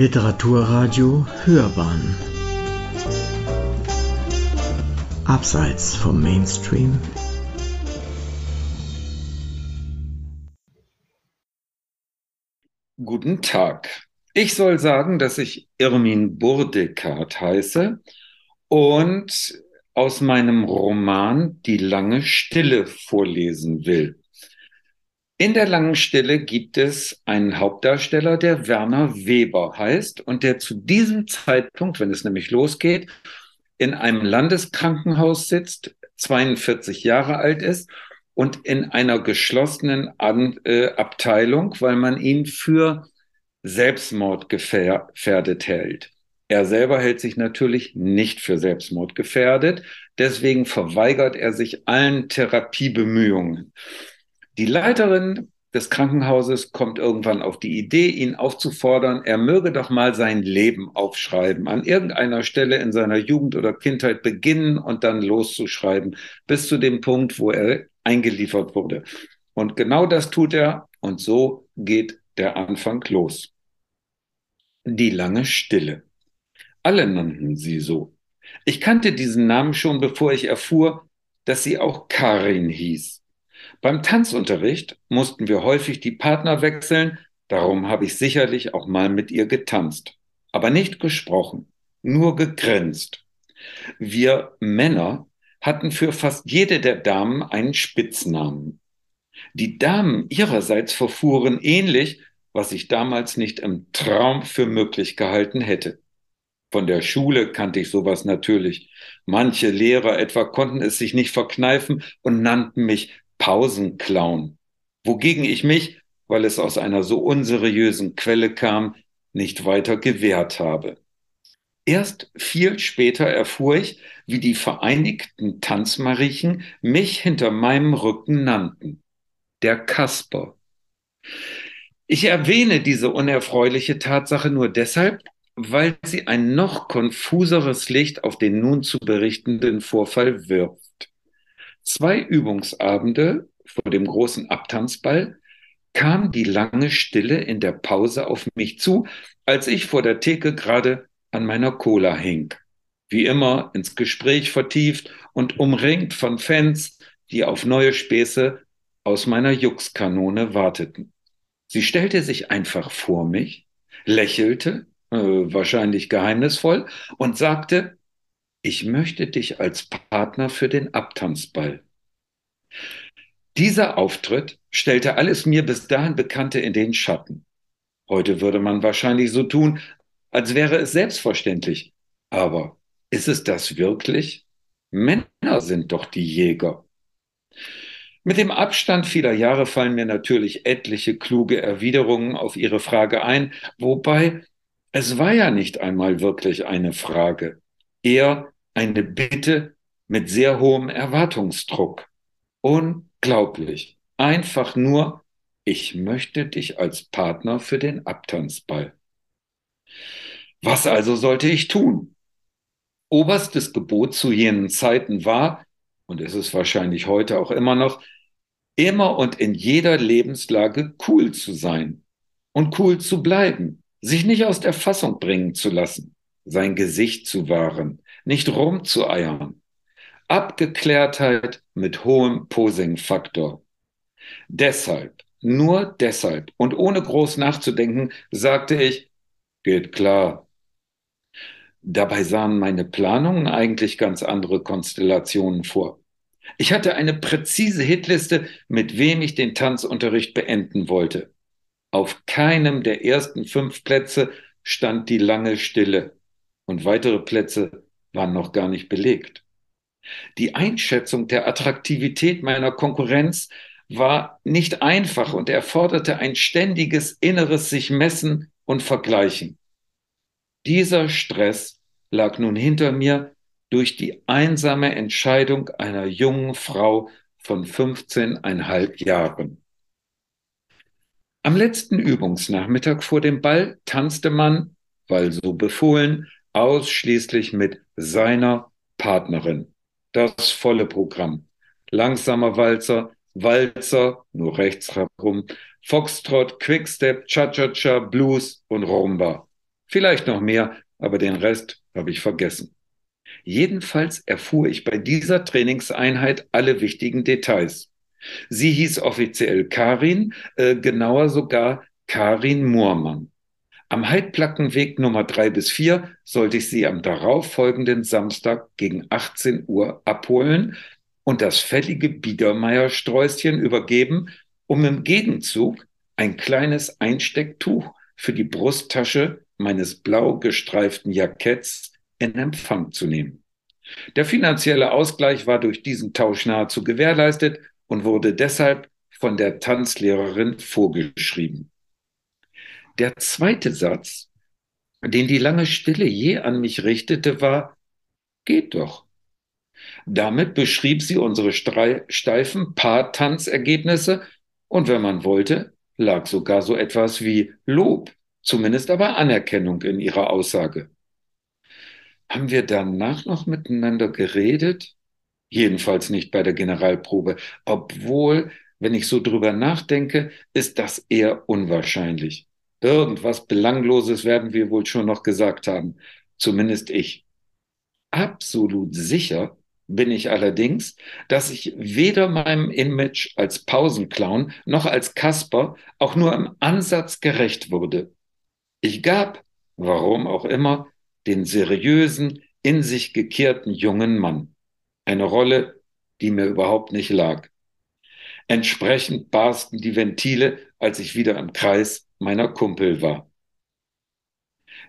Literaturradio Hörbahn Abseits vom Mainstream Guten Tag. Ich soll sagen, dass ich Irmin Burdekart heiße und aus meinem Roman Die lange Stille vorlesen will. In der langen Stille gibt es einen Hauptdarsteller, der Werner Weber heißt und der zu diesem Zeitpunkt, wenn es nämlich losgeht, in einem Landeskrankenhaus sitzt, 42 Jahre alt ist und in einer geschlossenen An äh, Abteilung, weil man ihn für Selbstmord gefährdet hält. Er selber hält sich natürlich nicht für Selbstmord gefährdet, deswegen verweigert er sich allen Therapiebemühungen. Die Leiterin des Krankenhauses kommt irgendwann auf die Idee, ihn aufzufordern, er möge doch mal sein Leben aufschreiben, an irgendeiner Stelle in seiner Jugend oder Kindheit beginnen und dann loszuschreiben, bis zu dem Punkt, wo er eingeliefert wurde. Und genau das tut er und so geht der Anfang los. Die lange Stille. Alle nannten sie so. Ich kannte diesen Namen schon, bevor ich erfuhr, dass sie auch Karin hieß. Beim Tanzunterricht mussten wir häufig die Partner wechseln, darum habe ich sicherlich auch mal mit ihr getanzt, aber nicht gesprochen, nur gegrinst. Wir Männer hatten für fast jede der Damen einen Spitznamen. Die Damen ihrerseits verfuhren ähnlich, was ich damals nicht im Traum für möglich gehalten hätte. Von der Schule kannte ich sowas natürlich. Manche Lehrer etwa konnten es sich nicht verkneifen und nannten mich Pausenclown, wogegen ich mich, weil es aus einer so unseriösen Quelle kam, nicht weiter gewehrt habe. Erst viel später erfuhr ich, wie die Vereinigten Tanzmariechen mich hinter meinem Rücken nannten. Der Kasper. Ich erwähne diese unerfreuliche Tatsache nur deshalb, weil sie ein noch konfuseres Licht auf den nun zu berichtenden Vorfall wirft. Zwei Übungsabende vor dem großen Abtanzball kam die lange Stille in der Pause auf mich zu, als ich vor der Theke gerade an meiner Cola hing. Wie immer ins Gespräch vertieft und umringt von Fans, die auf neue Späße aus meiner Juxkanone warteten. Sie stellte sich einfach vor mich, lächelte, äh, wahrscheinlich geheimnisvoll, und sagte, ich möchte dich als Partner für den Abtanzball. Dieser Auftritt stellte alles mir bis dahin Bekannte in den Schatten. Heute würde man wahrscheinlich so tun, als wäre es selbstverständlich. Aber ist es das wirklich? Männer sind doch die Jäger. Mit dem Abstand vieler Jahre fallen mir natürlich etliche kluge Erwiderungen auf Ihre Frage ein, wobei es war ja nicht einmal wirklich eine Frage eher eine Bitte mit sehr hohem Erwartungsdruck. Unglaublich. Einfach nur, ich möchte dich als Partner für den Abtanzball. Was also sollte ich tun? Oberstes Gebot zu jenen Zeiten war, und ist es wahrscheinlich heute auch immer noch, immer und in jeder Lebenslage cool zu sein und cool zu bleiben, sich nicht aus der Fassung bringen zu lassen sein Gesicht zu wahren, nicht rumzueiern. Abgeklärtheit mit hohem Posing-Faktor. Deshalb, nur deshalb und ohne groß nachzudenken, sagte ich, geht klar. Dabei sahen meine Planungen eigentlich ganz andere Konstellationen vor. Ich hatte eine präzise Hitliste, mit wem ich den Tanzunterricht beenden wollte. Auf keinem der ersten fünf Plätze stand die lange Stille und weitere Plätze waren noch gar nicht belegt. Die Einschätzung der Attraktivität meiner Konkurrenz war nicht einfach und erforderte ein ständiges inneres sich messen und vergleichen. Dieser Stress lag nun hinter mir durch die einsame Entscheidung einer jungen Frau von 15,5 Jahren. Am letzten Übungsnachmittag vor dem Ball tanzte man, weil so befohlen, ausschließlich mit seiner Partnerin. Das volle Programm. Langsamer Walzer, Walzer, nur rechts herum, Foxtrot, Quickstep, Cha-Cha-Cha, Blues und Rumba. Vielleicht noch mehr, aber den Rest habe ich vergessen. Jedenfalls erfuhr ich bei dieser Trainingseinheit alle wichtigen Details. Sie hieß offiziell Karin, äh, genauer sogar Karin Moormann. Am Heidplackenweg Nummer drei bis vier sollte ich sie am darauffolgenden Samstag gegen 18 Uhr abholen und das fällige Biedermeiersträußchen übergeben, um im Gegenzug ein kleines Einstecktuch für die Brusttasche meines blau gestreiften Jacketts in Empfang zu nehmen. Der finanzielle Ausgleich war durch diesen Tausch nahezu gewährleistet und wurde deshalb von der Tanzlehrerin vorgeschrieben. Der zweite Satz, den die lange Stille je an mich richtete, war, geht doch. Damit beschrieb sie unsere steifen Paar-Tanzergebnisse und wenn man wollte, lag sogar so etwas wie Lob, zumindest aber Anerkennung in ihrer Aussage. Haben wir danach noch miteinander geredet? Jedenfalls nicht bei der Generalprobe, obwohl, wenn ich so drüber nachdenke, ist das eher unwahrscheinlich. Irgendwas Belangloses werden wir wohl schon noch gesagt haben, zumindest ich. Absolut sicher bin ich allerdings, dass ich weder meinem Image als Pausenclown noch als Kasper auch nur im Ansatz gerecht wurde. Ich gab, warum auch immer, den seriösen, in sich gekehrten jungen Mann. Eine Rolle, die mir überhaupt nicht lag. Entsprechend barsten die Ventile, als ich wieder im Kreis meiner Kumpel war.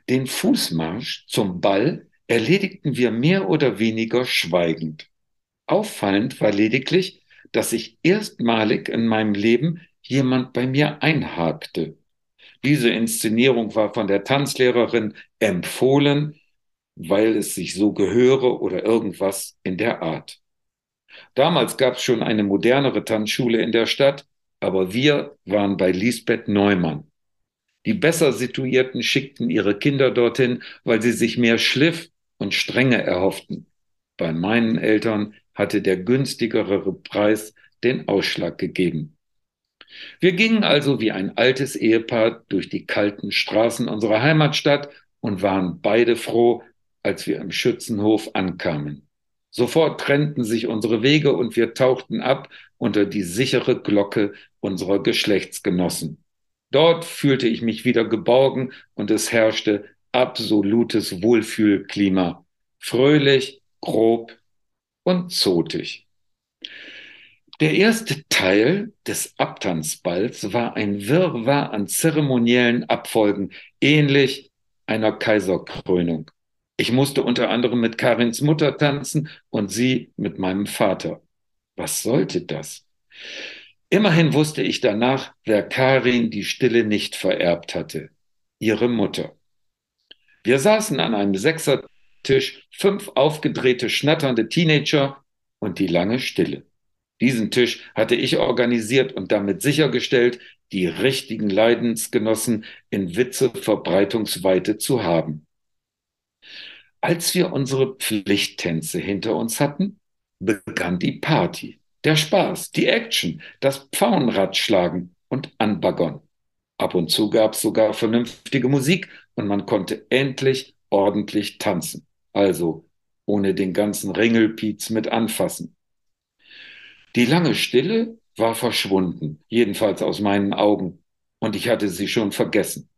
Den Fußmarsch zum Ball erledigten wir mehr oder weniger schweigend. Auffallend war lediglich, dass sich erstmalig in meinem Leben jemand bei mir einhakte. Diese Inszenierung war von der Tanzlehrerin empfohlen, weil es sich so gehöre oder irgendwas in der Art. Damals gab es schon eine modernere Tanzschule in der Stadt, aber wir waren bei Lisbeth Neumann. Die besser situierten schickten ihre Kinder dorthin, weil sie sich mehr Schliff und Strenge erhofften. Bei meinen Eltern hatte der günstigere Preis den Ausschlag gegeben. Wir gingen also wie ein altes Ehepaar durch die kalten Straßen unserer Heimatstadt und waren beide froh, als wir im Schützenhof ankamen. Sofort trennten sich unsere Wege und wir tauchten ab unter die sichere Glocke unserer Geschlechtsgenossen. Dort fühlte ich mich wieder geborgen und es herrschte absolutes Wohlfühlklima. Fröhlich, grob und zotig. Der erste Teil des Abtanzballs war ein Wirrwarr an zeremoniellen Abfolgen, ähnlich einer Kaiserkrönung. Ich musste unter anderem mit Karins Mutter tanzen und sie mit meinem Vater. Was sollte das? Immerhin wusste ich danach, wer Karin die Stille nicht vererbt hatte. Ihre Mutter. Wir saßen an einem Sechsertisch, fünf aufgedrehte, schnatternde Teenager und die lange Stille. Diesen Tisch hatte ich organisiert und damit sichergestellt, die richtigen Leidensgenossen in Witzeverbreitungsweite zu haben. Als wir unsere Pflichttänze hinter uns hatten, begann die Party, der Spaß, die Action, das Pfauenradschlagen und Anbaggern. Ab und zu gab es sogar vernünftige Musik und man konnte endlich ordentlich tanzen. Also ohne den ganzen Ringelpiez mit anfassen. Die lange Stille war verschwunden, jedenfalls aus meinen Augen, und ich hatte sie schon vergessen.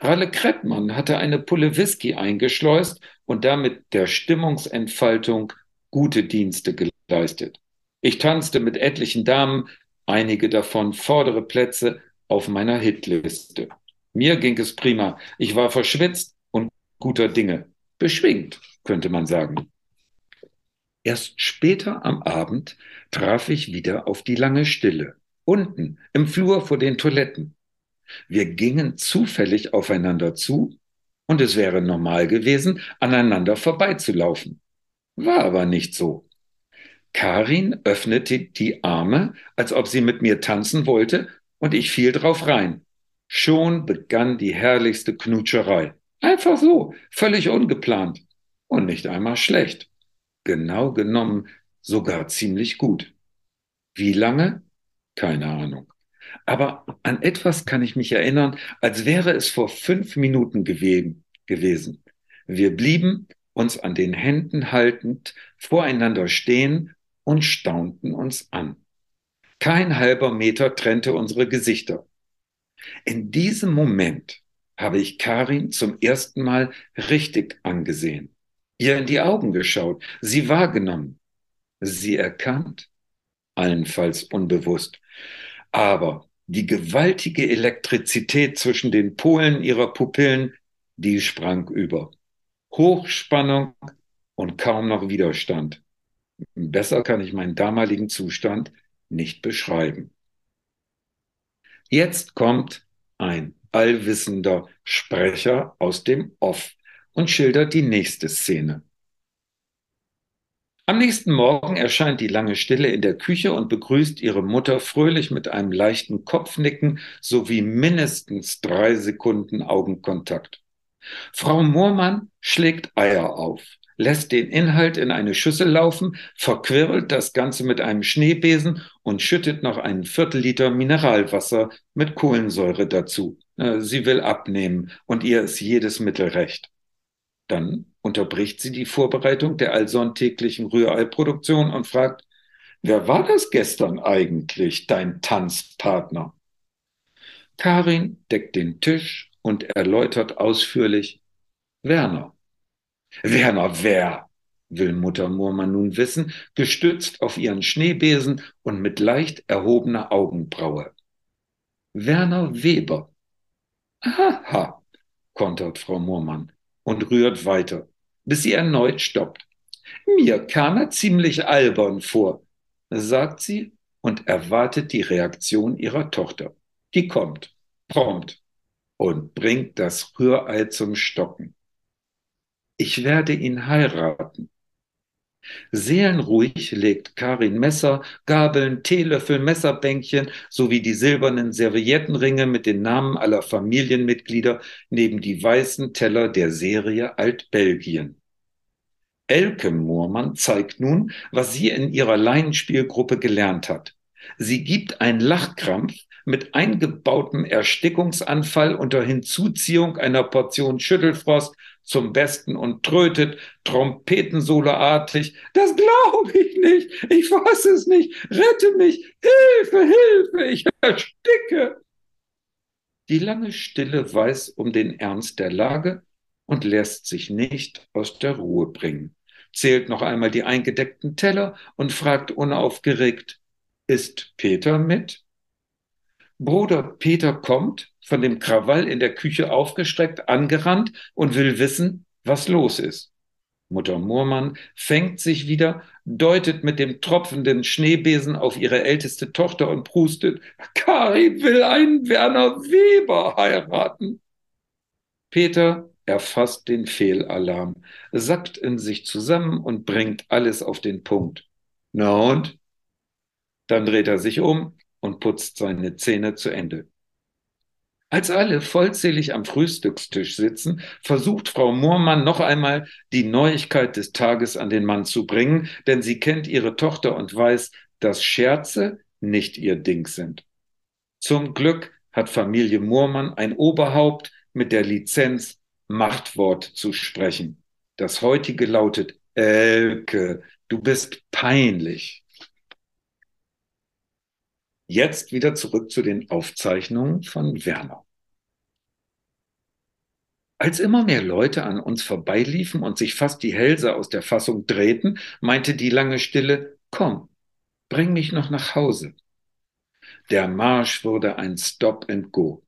Ralle Kreppmann hatte eine Pulle Whisky eingeschleust und damit der Stimmungsentfaltung gute Dienste geleistet. Ich tanzte mit etlichen Damen, einige davon vordere Plätze auf meiner Hitliste. Mir ging es prima. Ich war verschwitzt und guter Dinge. Beschwingt, könnte man sagen. Erst später am Abend traf ich wieder auf die lange Stille, unten im Flur vor den Toiletten. Wir gingen zufällig aufeinander zu und es wäre normal gewesen, aneinander vorbeizulaufen. War aber nicht so. Karin öffnete die Arme, als ob sie mit mir tanzen wollte, und ich fiel drauf rein. Schon begann die herrlichste Knutscherei. Einfach so, völlig ungeplant und nicht einmal schlecht genau genommen sogar ziemlich gut. Wie lange? Keine Ahnung. Aber an etwas kann ich mich erinnern, als wäre es vor fünf Minuten gewesen. Wir blieben uns an den Händen haltend voreinander stehen und staunten uns an. Kein halber Meter trennte unsere Gesichter. In diesem Moment habe ich Karin zum ersten Mal richtig angesehen, ihr in die Augen geschaut, sie wahrgenommen, sie erkannt, allenfalls unbewusst. Aber die gewaltige Elektrizität zwischen den Polen ihrer Pupillen, die sprang über. Hochspannung und kaum noch Widerstand. Besser kann ich meinen damaligen Zustand nicht beschreiben. Jetzt kommt ein allwissender Sprecher aus dem Off und schildert die nächste Szene. Am nächsten Morgen erscheint die lange Stille in der Küche und begrüßt ihre Mutter fröhlich mit einem leichten Kopfnicken sowie mindestens drei Sekunden Augenkontakt. Frau Moormann schlägt Eier auf, lässt den Inhalt in eine Schüssel laufen, verquirlt das Ganze mit einem Schneebesen und schüttet noch einen Viertelliter Mineralwasser mit Kohlensäure dazu. Äh, sie will abnehmen und ihr ist jedes Mittel recht. Dann unterbricht sie die Vorbereitung der allsonntäglichen Rühreiproduktion und fragt, wer war das gestern eigentlich, dein Tanzpartner? Karin deckt den Tisch und erläutert ausführlich, Werner. Werner, wer? will Mutter Murmann nun wissen, gestützt auf ihren Schneebesen und mit leicht erhobener Augenbraue. Werner Weber. Aha, kontert Frau Murmann und rührt weiter, bis sie erneut stoppt. Mir kam er ziemlich albern vor, sagt sie und erwartet die Reaktion ihrer Tochter. Die kommt, prompt, und bringt das Rührei zum Stocken. Ich werde ihn heiraten. Seelenruhig legt Karin Messer, Gabeln, Teelöffel, Messerbänkchen sowie die silbernen Serviettenringe mit den Namen aller Familienmitglieder neben die weißen Teller der Serie Altbelgien. Elke Moormann zeigt nun, was sie in ihrer Laienspielgruppe gelernt hat. Sie gibt einen Lachkrampf mit eingebautem Erstickungsanfall unter Hinzuziehung einer Portion Schüttelfrost zum Besten und trötet trompetensoloartig. Das glaube ich nicht. Ich fasse es nicht. Rette mich. Hilfe, Hilfe. Ich ersticke. Die lange Stille weiß um den Ernst der Lage und lässt sich nicht aus der Ruhe bringen. Zählt noch einmal die eingedeckten Teller und fragt unaufgeregt, ist Peter mit? Bruder Peter kommt, von dem Krawall in der Küche aufgestreckt, angerannt und will wissen, was los ist. Mutter Murmann fängt sich wieder, deutet mit dem tropfenden Schneebesen auf ihre älteste Tochter und prustet, Kari will einen Werner Weber heiraten. Peter erfasst den Fehlalarm, sackt in sich zusammen und bringt alles auf den Punkt. Na und? Dann dreht er sich um, und putzt seine Zähne zu Ende. Als alle vollzählig am Frühstückstisch sitzen, versucht Frau Moormann noch einmal die Neuigkeit des Tages an den Mann zu bringen, denn sie kennt ihre Tochter und weiß, dass Scherze nicht ihr Ding sind. Zum Glück hat Familie Moormann ein Oberhaupt mit der Lizenz, Machtwort zu sprechen. Das heutige lautet Elke, du bist peinlich. Jetzt wieder zurück zu den Aufzeichnungen von Werner. Als immer mehr Leute an uns vorbeiliefen und sich fast die Hälse aus der Fassung drehten, meinte die lange Stille, komm, bring mich noch nach Hause. Der Marsch wurde ein Stop and Go.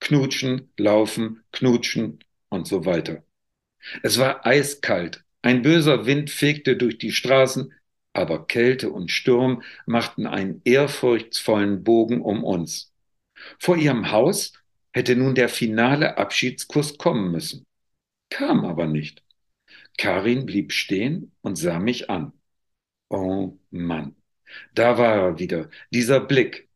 Knutschen, laufen, knutschen und so weiter. Es war eiskalt. Ein böser Wind fegte durch die Straßen, aber Kälte und Sturm machten einen ehrfurchtsvollen Bogen um uns. Vor ihrem Haus hätte nun der finale Abschiedskuss kommen müssen. Kam aber nicht. Karin blieb stehen und sah mich an. Oh Mann, da war er wieder, dieser Blick.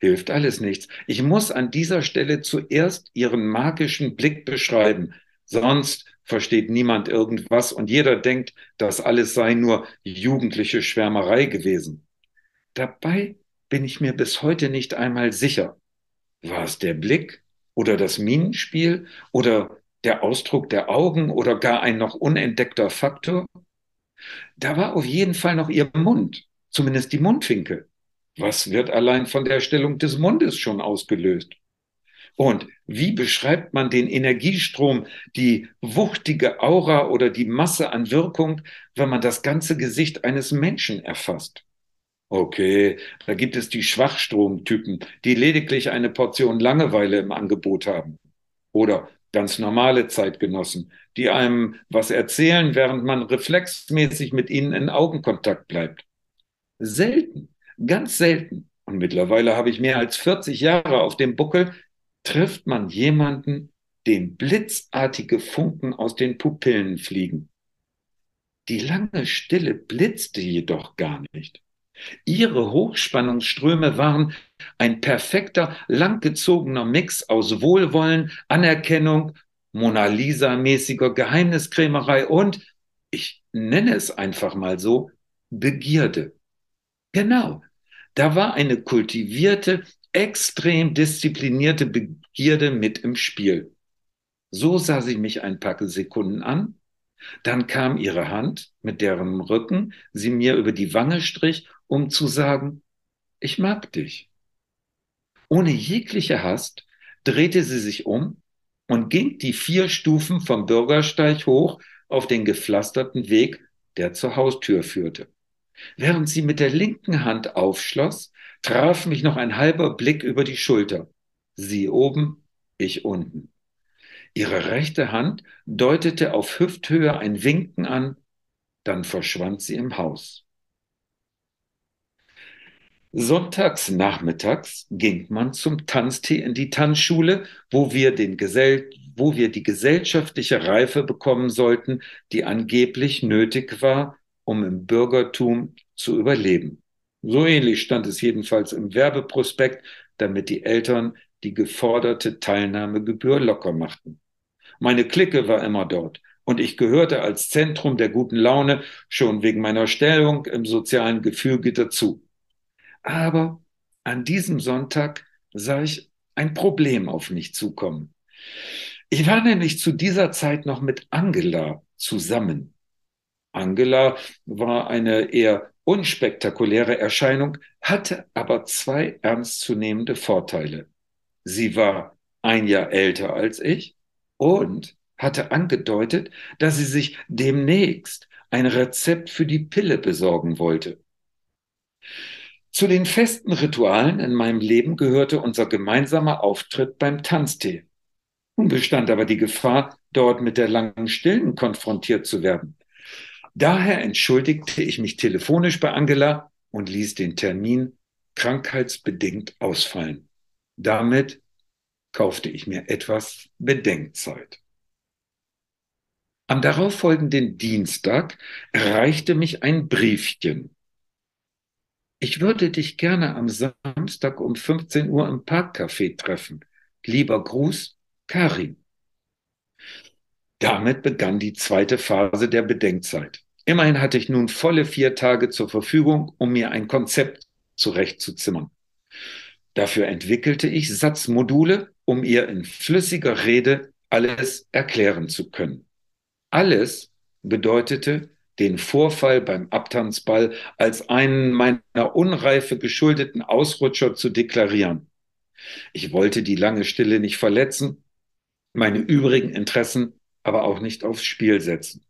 Hilft alles nichts. Ich muss an dieser Stelle zuerst ihren magischen Blick beschreiben, sonst versteht niemand irgendwas und jeder denkt, das alles sei nur jugendliche Schwärmerei gewesen. Dabei bin ich mir bis heute nicht einmal sicher. War es der Blick oder das Minenspiel oder der Ausdruck der Augen oder gar ein noch unentdeckter Faktor? Da war auf jeden Fall noch ihr Mund, zumindest die Mundwinkel. Was wird allein von der Stellung des Mundes schon ausgelöst? Und wie beschreibt man den Energiestrom, die wuchtige Aura oder die Masse an Wirkung, wenn man das ganze Gesicht eines Menschen erfasst? Okay, da gibt es die Schwachstromtypen, die lediglich eine Portion Langeweile im Angebot haben. Oder ganz normale Zeitgenossen, die einem was erzählen, während man reflexmäßig mit ihnen in Augenkontakt bleibt. Selten, ganz selten. Und mittlerweile habe ich mehr als 40 Jahre auf dem Buckel, trifft man jemanden, dem blitzartige Funken aus den Pupillen fliegen. Die lange Stille blitzte jedoch gar nicht. Ihre Hochspannungsströme waren ein perfekter, langgezogener Mix aus Wohlwollen, Anerkennung, Mona Lisa-mäßiger Geheimniskrämerei und, ich nenne es einfach mal so, Begierde. Genau, da war eine kultivierte, extrem disziplinierte Begierde mit im Spiel. So sah sie mich ein paar Sekunden an, dann kam ihre Hand, mit deren Rücken sie mir über die Wange strich, um zu sagen, ich mag dich. Ohne jegliche Hast drehte sie sich um und ging die vier Stufen vom Bürgersteig hoch auf den gepflasterten Weg, der zur Haustür führte. Während sie mit der linken Hand aufschloss, traf mich noch ein halber Blick über die Schulter. Sie oben, ich unten. Ihre rechte Hand deutete auf Hüfthöhe ein Winken an, dann verschwand sie im Haus. Sonntags nachmittags ging man zum Tanztee in die Tanzschule, wo wir, den Gesell wo wir die gesellschaftliche Reife bekommen sollten, die angeblich nötig war, um im Bürgertum zu überleben. So ähnlich stand es jedenfalls im Werbeprospekt, damit die Eltern die geforderte Teilnahmegebühr locker machten. Meine Clique war immer dort und ich gehörte als Zentrum der guten Laune schon wegen meiner Stellung im sozialen Gefüge dazu. Aber an diesem Sonntag sah ich ein Problem auf mich zukommen. Ich war nämlich zu dieser Zeit noch mit Angela zusammen. Angela war eine eher unspektakuläre Erscheinung, hatte aber zwei ernstzunehmende Vorteile. Sie war ein Jahr älter als ich und hatte angedeutet, dass sie sich demnächst ein Rezept für die Pille besorgen wollte. Zu den festen Ritualen in meinem Leben gehörte unser gemeinsamer Auftritt beim Tanztee. Nun bestand aber die Gefahr, dort mit der langen Stillen konfrontiert zu werden. Daher entschuldigte ich mich telefonisch bei Angela und ließ den Termin krankheitsbedingt ausfallen. Damit kaufte ich mir etwas Bedenkzeit. Am darauffolgenden Dienstag erreichte mich ein Briefchen. Ich würde dich gerne am Samstag um 15 Uhr im Parkcafé treffen. Lieber Gruß, Karin. Damit begann die zweite Phase der Bedenkzeit. Immerhin hatte ich nun volle vier Tage zur Verfügung, um mir ein Konzept zurechtzuzimmern. Dafür entwickelte ich Satzmodule, um ihr in flüssiger Rede alles erklären zu können. Alles bedeutete, den Vorfall beim Abtanzball als einen meiner Unreife geschuldeten Ausrutscher zu deklarieren. Ich wollte die lange Stille nicht verletzen, meine übrigen Interessen aber auch nicht aufs Spiel setzen.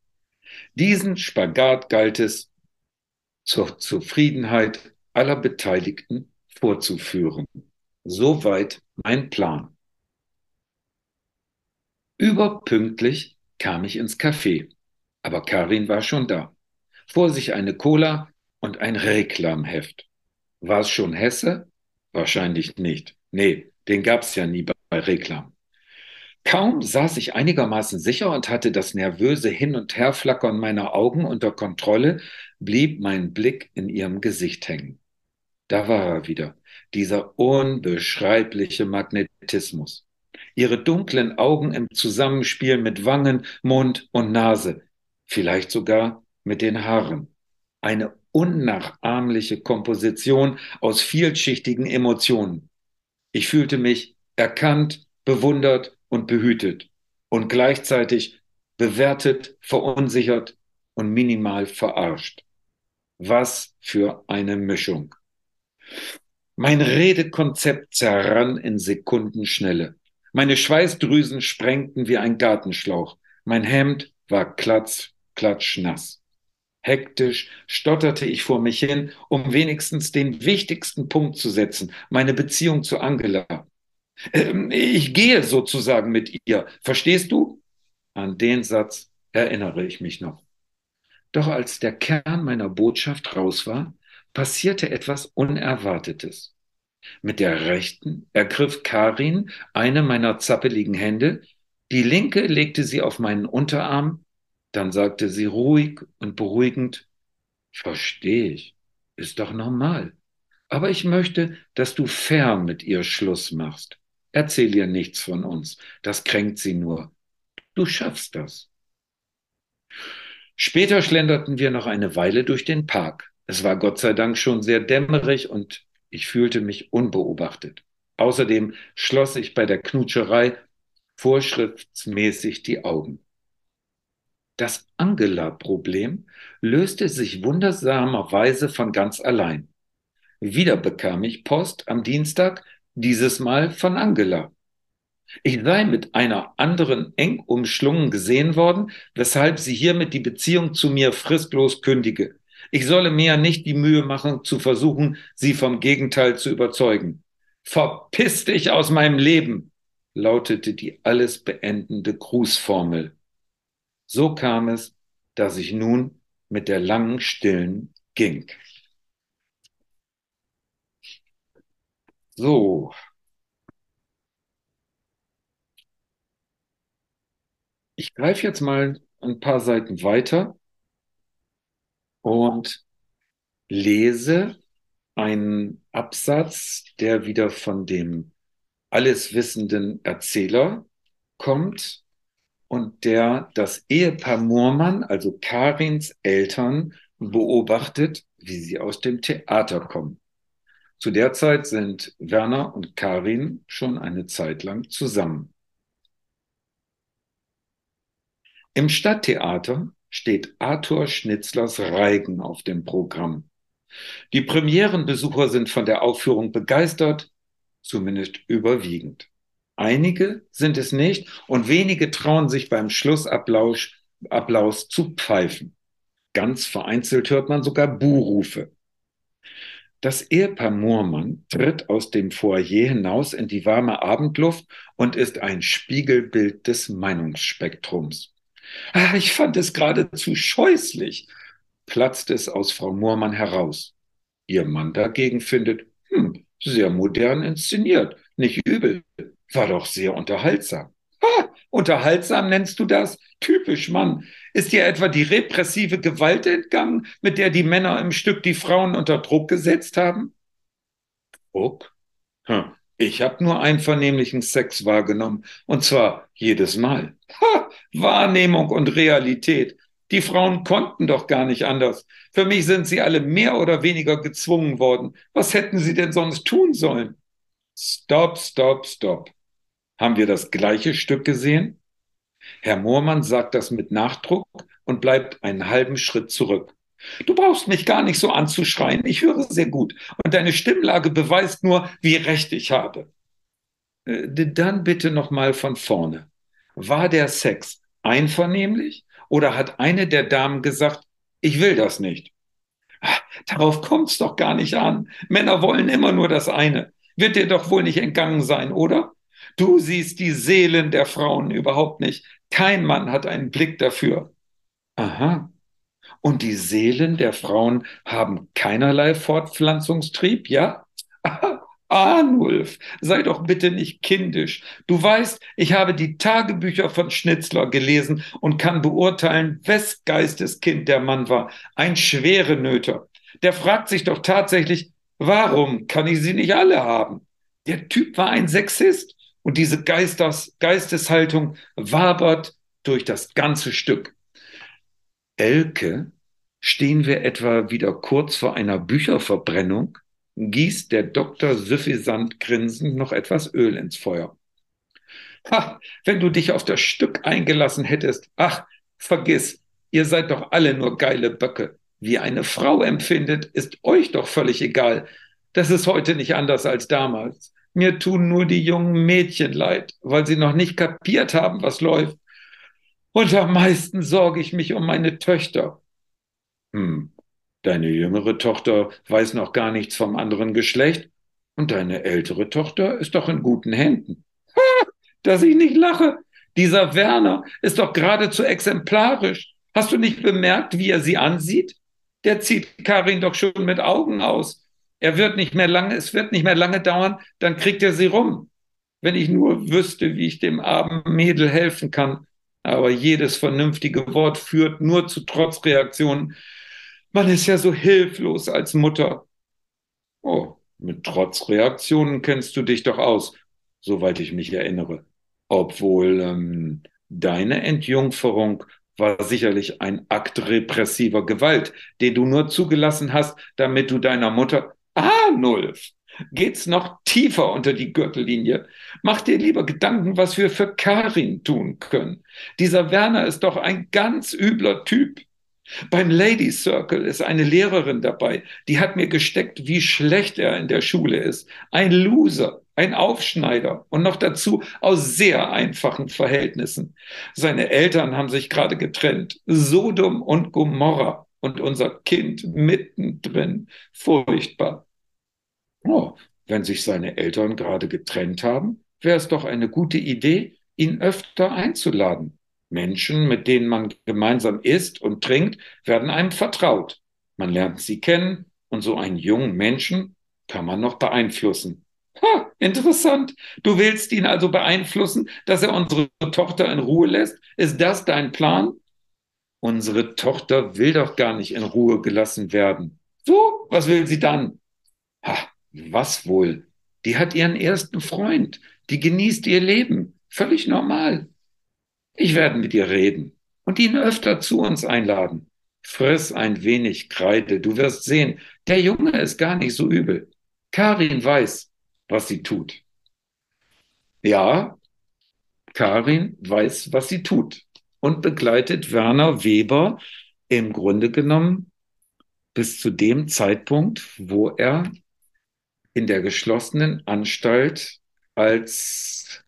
Diesen Spagat galt es zur Zufriedenheit aller Beteiligten vorzuführen. Soweit mein Plan. Überpünktlich kam ich ins Café, aber Karin war schon da. Vor sich eine Cola und ein Reklamheft. War es schon Hesse? Wahrscheinlich nicht. Nee, den gab's ja nie bei Reklam. Kaum saß ich einigermaßen sicher und hatte das nervöse Hin- und Herflackern meiner Augen unter Kontrolle, blieb mein Blick in ihrem Gesicht hängen. Da war er wieder, dieser unbeschreibliche Magnetismus. Ihre dunklen Augen im Zusammenspiel mit Wangen, Mund und Nase, vielleicht sogar mit den Haaren. Eine unnachahmliche Komposition aus vielschichtigen Emotionen. Ich fühlte mich erkannt, bewundert und behütet. und gleichzeitig bewertet, verunsichert und minimal verarscht. Was für eine Mischung. Mein Redekonzept zerrann in Sekundenschnelle. Meine Schweißdrüsen sprengten wie ein Gartenschlauch. Mein Hemd war klatsch, klatschnass. Hektisch stotterte ich vor mich hin, um wenigstens den wichtigsten Punkt zu setzen, meine Beziehung zu Angela. Ähm, ich gehe sozusagen mit ihr, verstehst du? An den Satz erinnere ich mich noch. Doch als der Kern meiner Botschaft raus war, passierte etwas Unerwartetes. Mit der rechten ergriff Karin eine meiner zappeligen Hände, die linke legte sie auf meinen Unterarm, dann sagte sie ruhig und beruhigend, Verstehe ich, ist doch normal. Aber ich möchte, dass du fair mit ihr Schluss machst. Erzähl ihr nichts von uns, das kränkt sie nur. Du schaffst das. Später schlenderten wir noch eine Weile durch den Park. Es war Gott sei Dank schon sehr dämmerig und ich fühlte mich unbeobachtet. Außerdem schloss ich bei der Knutscherei vorschriftsmäßig die Augen. Das Angela-Problem löste sich wundersamerweise von ganz allein. Wieder bekam ich Post am Dienstag, dieses Mal von Angela. Ich sei mit einer anderen eng umschlungen gesehen worden, weshalb sie hiermit die Beziehung zu mir fristlos kündige. Ich solle mir nicht die Mühe machen, zu versuchen, sie vom Gegenteil zu überzeugen. Verpiss dich aus meinem Leben, lautete die alles beendende Grußformel. So kam es, dass ich nun mit der langen Stillen ging. So. Ich greife jetzt mal ein paar Seiten weiter und lese einen Absatz, der wieder von dem alleswissenden Erzähler kommt und der das Ehepaar Murmann, also Karins Eltern, beobachtet, wie sie aus dem Theater kommen. Zu der Zeit sind Werner und Karin schon eine Zeit lang zusammen. Im Stadttheater steht Arthur Schnitzlers Reigen auf dem Programm. Die Premierenbesucher sind von der Aufführung begeistert, zumindest überwiegend. Einige sind es nicht und wenige trauen sich beim Schlussapplaus Applaus zu pfeifen. Ganz vereinzelt hört man sogar Buhrufe. Das Ehepaar Moormann tritt aus dem Foyer hinaus in die warme Abendluft und ist ein Spiegelbild des Meinungsspektrums. Ah, ich fand es geradezu scheußlich, platzt es aus Frau Moormann heraus. Ihr Mann dagegen findet, hm, sehr modern inszeniert, nicht übel, war doch sehr unterhaltsam. Ha, unterhaltsam nennst du das? Typisch Mann. Ist dir etwa die repressive Gewalt entgangen, mit der die Männer im Stück die Frauen unter Druck gesetzt haben? Druck? Hm. Ich habe nur einvernehmlichen Sex wahrgenommen, und zwar jedes Mal. Ha, Wahrnehmung und Realität. Die Frauen konnten doch gar nicht anders. Für mich sind sie alle mehr oder weniger gezwungen worden. Was hätten sie denn sonst tun sollen? Stop, stop, stop. Haben wir das gleiche Stück gesehen? Herr Moormann sagt das mit Nachdruck und bleibt einen halben Schritt zurück. Du brauchst mich gar nicht so anzuschreien. Ich höre sehr gut. Und deine Stimmlage beweist nur, wie recht ich habe. Äh, dann bitte nochmal von vorne. War der Sex einvernehmlich oder hat eine der Damen gesagt, ich will das nicht? Ach, darauf kommt's doch gar nicht an. Männer wollen immer nur das eine. Wird dir doch wohl nicht entgangen sein, oder? Du siehst die Seelen der Frauen überhaupt nicht. Kein Mann hat einen Blick dafür. Aha, und die Seelen der Frauen haben keinerlei Fortpflanzungstrieb, ja? Arnulf, sei doch bitte nicht kindisch. Du weißt, ich habe die Tagebücher von Schnitzler gelesen und kann beurteilen, wes Geisteskind der Mann war. Ein schwere Nöter. Der fragt sich doch tatsächlich, warum kann ich sie nicht alle haben? Der Typ war ein Sexist und diese Geisters, Geisteshaltung wabert durch das ganze Stück. Elke stehen wir etwa wieder kurz vor einer Bücherverbrennung, gießt der Doktor süffisant grinsend noch etwas Öl ins Feuer. Ha, wenn du dich auf das Stück eingelassen hättest. Ach, vergiss, ihr seid doch alle nur geile Böcke. Wie eine Frau empfindet, ist euch doch völlig egal. Das ist heute nicht anders als damals. Mir tun nur die jungen Mädchen leid, weil sie noch nicht kapiert haben, was läuft. Und am meisten sorge ich mich um meine Töchter. Hm, deine jüngere Tochter weiß noch gar nichts vom anderen Geschlecht und deine ältere Tochter ist doch in guten Händen. Ha, dass ich nicht lache. Dieser Werner ist doch geradezu exemplarisch. Hast du nicht bemerkt, wie er sie ansieht? Der zieht Karin doch schon mit Augen aus. Er wird nicht mehr lange, es wird nicht mehr lange dauern, dann kriegt er sie rum. Wenn ich nur wüsste, wie ich dem armen Mädel helfen kann. Aber jedes vernünftige Wort führt nur zu Trotzreaktionen. Man ist ja so hilflos als Mutter. Oh, mit Trotzreaktionen kennst du dich doch aus, soweit ich mich erinnere. Obwohl ähm, deine Entjungferung war sicherlich ein Akt repressiver Gewalt, den du nur zugelassen hast, damit du deiner Mutter Arnulf, geht's noch tiefer unter die Gürtellinie. Mach dir lieber Gedanken, was wir für Karin tun können. Dieser Werner ist doch ein ganz übler Typ. Beim Ladies Circle ist eine Lehrerin dabei, die hat mir gesteckt, wie schlecht er in der Schule ist. Ein Loser, ein Aufschneider und noch dazu aus sehr einfachen Verhältnissen. Seine Eltern haben sich gerade getrennt. Sodom und Gomorra und unser Kind mittendrin. Furchtbar. Oh, wenn sich seine Eltern gerade getrennt haben, wäre es doch eine gute Idee, ihn öfter einzuladen. Menschen, mit denen man gemeinsam isst und trinkt, werden einem vertraut. Man lernt sie kennen und so einen jungen Menschen kann man noch beeinflussen. Ha, interessant. Du willst ihn also beeinflussen, dass er unsere Tochter in Ruhe lässt? Ist das dein Plan? Unsere Tochter will doch gar nicht in Ruhe gelassen werden. So, was will sie dann? Ha, was wohl? Die hat ihren ersten Freund. Die genießt ihr Leben. Völlig normal. Ich werde mit ihr reden und ihn öfter zu uns einladen. Friss ein wenig Kreide. Du wirst sehen, der Junge ist gar nicht so übel. Karin weiß, was sie tut. Ja, Karin weiß, was sie tut und begleitet Werner Weber im Grunde genommen bis zu dem Zeitpunkt, wo er in der geschlossenen Anstalt als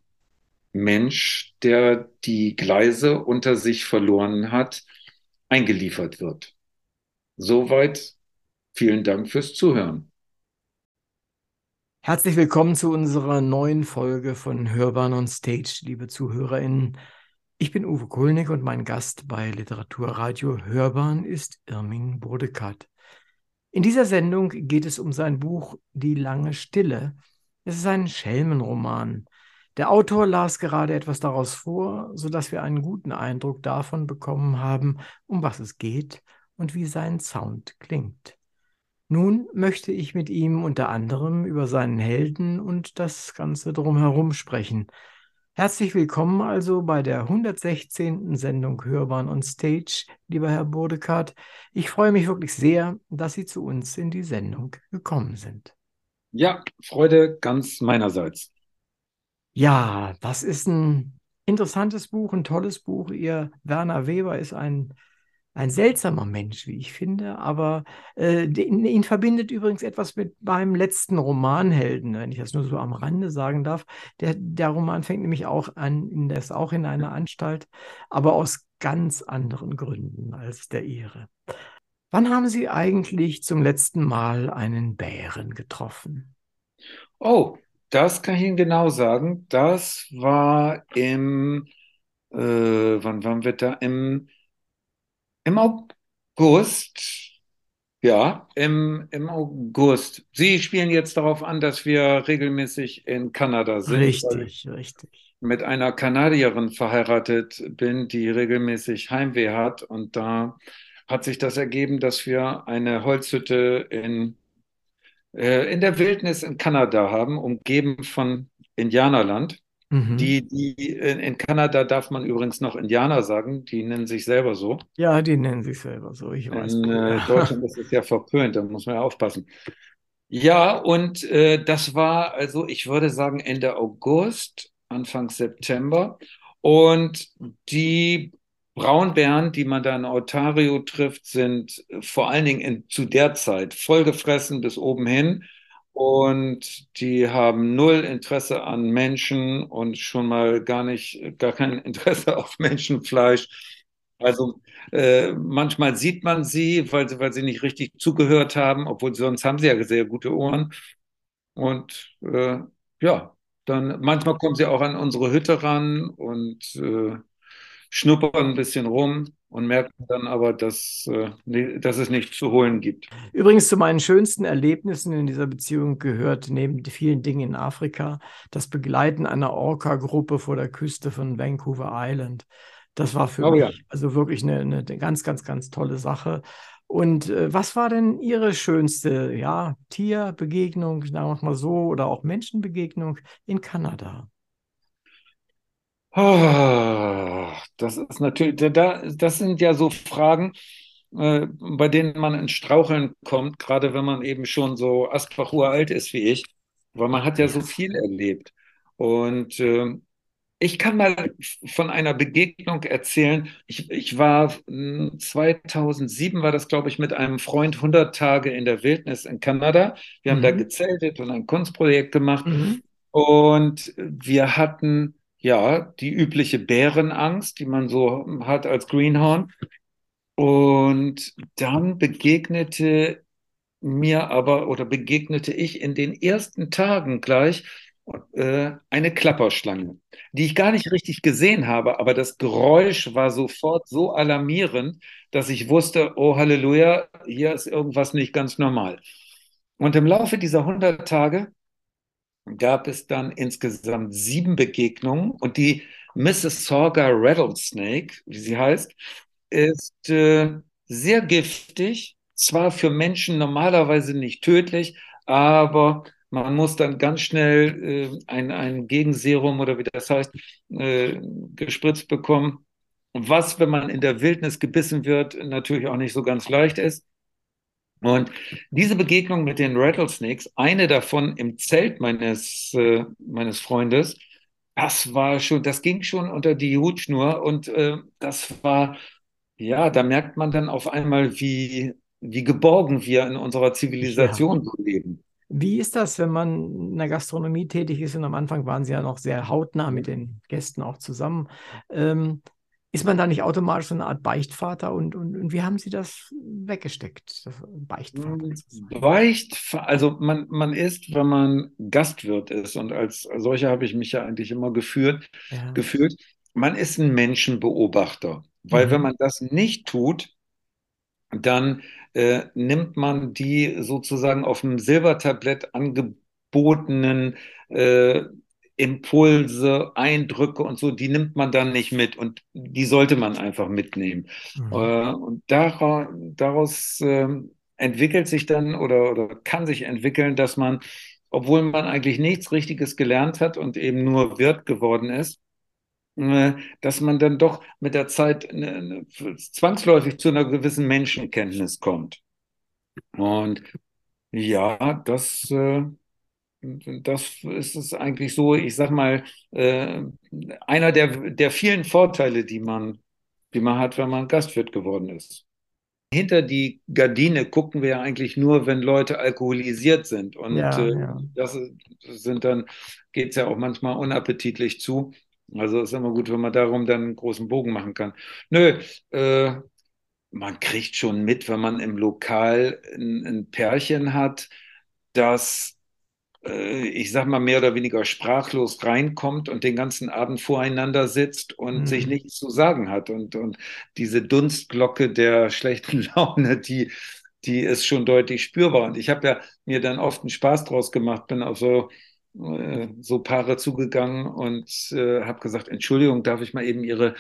Mensch, der die Gleise unter sich verloren hat, eingeliefert wird. Soweit vielen Dank fürs Zuhören. Herzlich willkommen zu unserer neuen Folge von Hörbahn on Stage, liebe ZuhörerInnen. Ich bin Uwe Kulnig und mein Gast bei Literaturradio Hörbahn ist Irming Bodekat. In dieser Sendung geht es um sein Buch Die lange Stille. Es ist ein Schelmenroman. Der Autor las gerade etwas daraus vor, sodass wir einen guten Eindruck davon bekommen haben, um was es geht und wie sein Sound klingt. Nun möchte ich mit ihm unter anderem über seinen Helden und das Ganze drumherum sprechen – Herzlich willkommen also bei der 116. Sendung Hörbahn on Stage, lieber Herr Bodekart. Ich freue mich wirklich sehr, dass Sie zu uns in die Sendung gekommen sind. Ja, Freude ganz meinerseits. Ja, das ist ein interessantes Buch, ein tolles Buch. Ihr Werner Weber ist ein ein seltsamer Mensch, wie ich finde, aber äh, den, ihn verbindet übrigens etwas mit meinem letzten Romanhelden, wenn ich das nur so am Rande sagen darf. Der, der Roman fängt nämlich auch an, der ist auch in einer Anstalt, aber aus ganz anderen Gründen als der ihre. Wann haben Sie eigentlich zum letzten Mal einen Bären getroffen? Oh, das kann ich Ihnen genau sagen. Das war im, äh, wann waren wir da? Im im August, ja, im, im August. Sie spielen jetzt darauf an, dass wir regelmäßig in Kanada sind. Richtig, richtig. Mit einer Kanadierin verheiratet bin, die regelmäßig Heimweh hat. Und da hat sich das ergeben, dass wir eine Holzhütte in, äh, in der Wildnis in Kanada haben, umgeben von Indianerland. Mhm. Die, die in, in, Kanada darf man übrigens noch Indianer sagen, die nennen sich selber so. Ja, die nennen sich selber so, ich weiß. In äh, Deutschland ist es ja verpönt, da muss man ja aufpassen. Ja, und äh, das war also, ich würde sagen, Ende August Anfang September. Und die Braunbären, die man da in Ontario trifft, sind vor allen Dingen in, zu der Zeit vollgefressen bis oben hin. Und die haben null Interesse an Menschen und schon mal gar nicht, gar kein Interesse auf Menschenfleisch. Also äh, manchmal sieht man sie, weil sie, weil sie nicht richtig zugehört haben, obwohl sonst haben sie ja sehr gute Ohren. Und äh, ja, dann manchmal kommen sie auch an unsere Hütte ran und äh, schnuppern ein bisschen rum und merken dann aber, dass, äh, dass es nichts zu holen gibt. Übrigens zu meinen schönsten Erlebnissen in dieser Beziehung gehört neben vielen Dingen in Afrika das Begleiten einer Orca-Gruppe vor der Küste von Vancouver Island. Das war für oh, mich ja. also wirklich eine, eine, ganz, ganz, ganz tolle Sache. Und äh, was war denn Ihre schönste ja, Tierbegegnung, sagen wir mal so, oder auch Menschenbegegnung in Kanada? Oh, das ist natürlich, da, das sind ja so Fragen, äh, bei denen man ins Straucheln kommt, gerade wenn man eben schon so asbach alt ist wie ich, weil man hat ja so viel erlebt. Und äh, ich kann mal von einer Begegnung erzählen. Ich, ich war 2007, hm, war das, glaube ich, mit einem Freund 100 Tage in der Wildnis in Kanada. Wir haben mhm. da gezeltet und ein Kunstprojekt gemacht. Mhm. Und wir hatten ja, die übliche Bärenangst, die man so hat als Greenhorn. Und dann begegnete mir aber oder begegnete ich in den ersten Tagen gleich äh, eine Klapperschlange, die ich gar nicht richtig gesehen habe, aber das Geräusch war sofort so alarmierend, dass ich wusste, oh Halleluja, hier ist irgendwas nicht ganz normal. Und im Laufe dieser 100 Tage gab es dann insgesamt sieben Begegnungen und die Mississauga Rattlesnake, wie sie heißt, ist äh, sehr giftig, zwar für Menschen normalerweise nicht tödlich, aber man muss dann ganz schnell äh, ein, ein Gegenserum oder wie das heißt, äh, gespritzt bekommen. Was, wenn man in der Wildnis gebissen wird, natürlich auch nicht so ganz leicht ist. Und diese Begegnung mit den Rattlesnakes, eine davon im Zelt meines, äh, meines Freundes, das war schon, das ging schon unter die Hutschnur und äh, das war, ja, da merkt man dann auf einmal, wie, wie geborgen wir in unserer Zivilisation ja. leben. Wie ist das, wenn man in der Gastronomie tätig ist und am Anfang waren Sie ja noch sehr hautnah mit den Gästen auch zusammen? Ähm, ist man da nicht automatisch so eine Art Beichtvater und, und, und wie haben Sie das weggesteckt? Das Beichtvater. Beichtvater, also man, man ist, wenn man Gastwirt ist und als solcher habe ich mich ja eigentlich immer geführt, ja. gefühlt, man ist ein Menschenbeobachter. Weil mhm. wenn man das nicht tut, dann äh, nimmt man die sozusagen auf dem Silbertablett angebotenen äh, Impulse, Eindrücke und so, die nimmt man dann nicht mit und die sollte man einfach mitnehmen. Mhm. Äh, und daraus, daraus äh, entwickelt sich dann oder, oder kann sich entwickeln, dass man, obwohl man eigentlich nichts Richtiges gelernt hat und eben nur Wirt geworden ist, äh, dass man dann doch mit der Zeit eine, eine, zwangsläufig zu einer gewissen Menschenkenntnis kommt. Und ja, das äh, das ist es eigentlich so, ich sag mal, äh, einer der, der vielen Vorteile, die man, die man hat, wenn man Gastwirt geworden ist. Hinter die Gardine gucken wir ja eigentlich nur, wenn Leute alkoholisiert sind. Und ja, äh, ja. das sind dann, geht es ja auch manchmal unappetitlich zu. Also ist immer gut, wenn man darum dann einen großen Bogen machen kann. Nö, äh, man kriegt schon mit, wenn man im Lokal ein, ein Pärchen hat, das äh, ich sag mal, mehr oder weniger sprachlos reinkommt und den ganzen Abend voreinander sitzt und mhm. sich nichts zu sagen hat. Und, und diese Dunstglocke der schlechten Laune, die, die ist schon deutlich spürbar. Und ich habe ja mir dann oft einen Spaß draus gemacht, bin auf so, äh, so Paare zugegangen und äh, habe gesagt, Entschuldigung, darf ich mal eben Ihre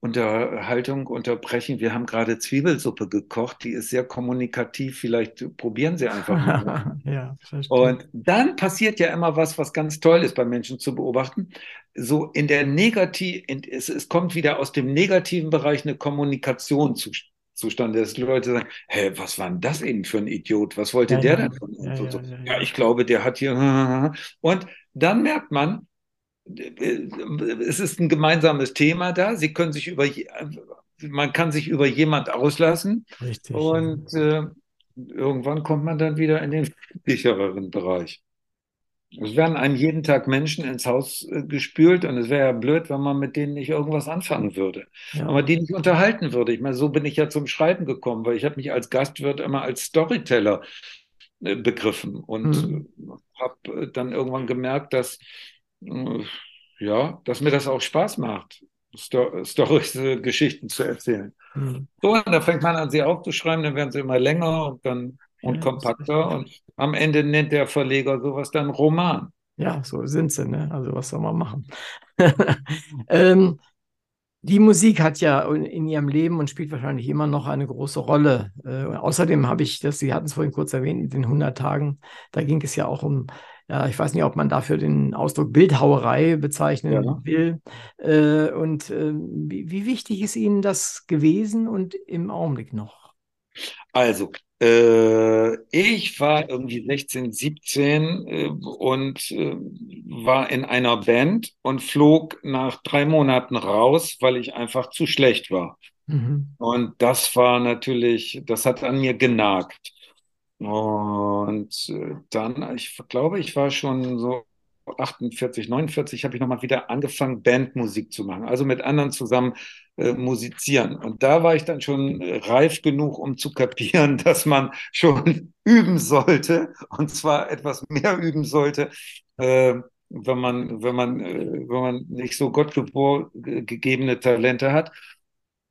Unterhaltung unterbrechen. Wir haben gerade Zwiebelsuppe gekocht, die ist sehr kommunikativ. Vielleicht probieren Sie einfach mal. ja, Und dann passiert ja immer was, was ganz toll ist bei Menschen zu beobachten. So in der Negativ, es, es kommt wieder aus dem negativen Bereich eine Kommunikation zu, zustande, dass Leute sagen, hä, was war denn das eben für ein Idiot? Was wollte ja, der ja, denn von uns? Ja, so, ja, ich glaube, der hat hier. Und dann merkt man, es ist ein gemeinsames Thema da. Sie können sich über, man kann sich über jemand auslassen. Richtig. Und äh, irgendwann kommt man dann wieder in den sichereren Bereich. Es werden einem jeden Tag Menschen ins Haus äh, gespült und es wäre ja blöd, wenn man mit denen nicht irgendwas anfangen würde. Ja. Man die nicht unterhalten würde. Ich meine, so bin ich ja zum Schreiben gekommen, weil ich habe mich als Gastwirt immer als Storyteller äh, begriffen und mhm. habe dann irgendwann gemerkt, dass, ja, dass mir das auch Spaß macht, Sto Storys, Geschichten zu erzählen. Mhm. So, und da fängt man an, sie aufzuschreiben, dann werden sie immer länger und dann und ja, kompakter. Und am Ende nennt der Verleger sowas dann Roman. Ja, so sind sie, ne? Also was soll man machen? ähm, die Musik hat ja in ihrem Leben und spielt wahrscheinlich immer noch eine große Rolle. Äh, außerdem habe ich, das, Sie hatten es vorhin kurz erwähnt, mit den 100 Tagen, da ging es ja auch um, ja, ich weiß nicht, ob man dafür den Ausdruck Bildhauerei bezeichnen ja. will. Äh, und äh, wie, wie wichtig ist Ihnen das gewesen und im Augenblick noch? Also, äh, ich war irgendwie 16, 17 äh, und äh, war in einer Band und flog nach drei Monaten raus, weil ich einfach zu schlecht war. Mhm. Und das war natürlich, das hat an mir genagt. Und äh, dann, ich glaube, ich war schon so 48, 49 habe ich nochmal wieder angefangen, Bandmusik zu machen, also mit anderen zusammen äh, musizieren. Und da war ich dann schon reif genug, um zu kapieren, dass man schon üben sollte, und zwar etwas mehr üben sollte, äh, wenn man, wenn man, äh, wenn man nicht so gottgegebene Talente hat.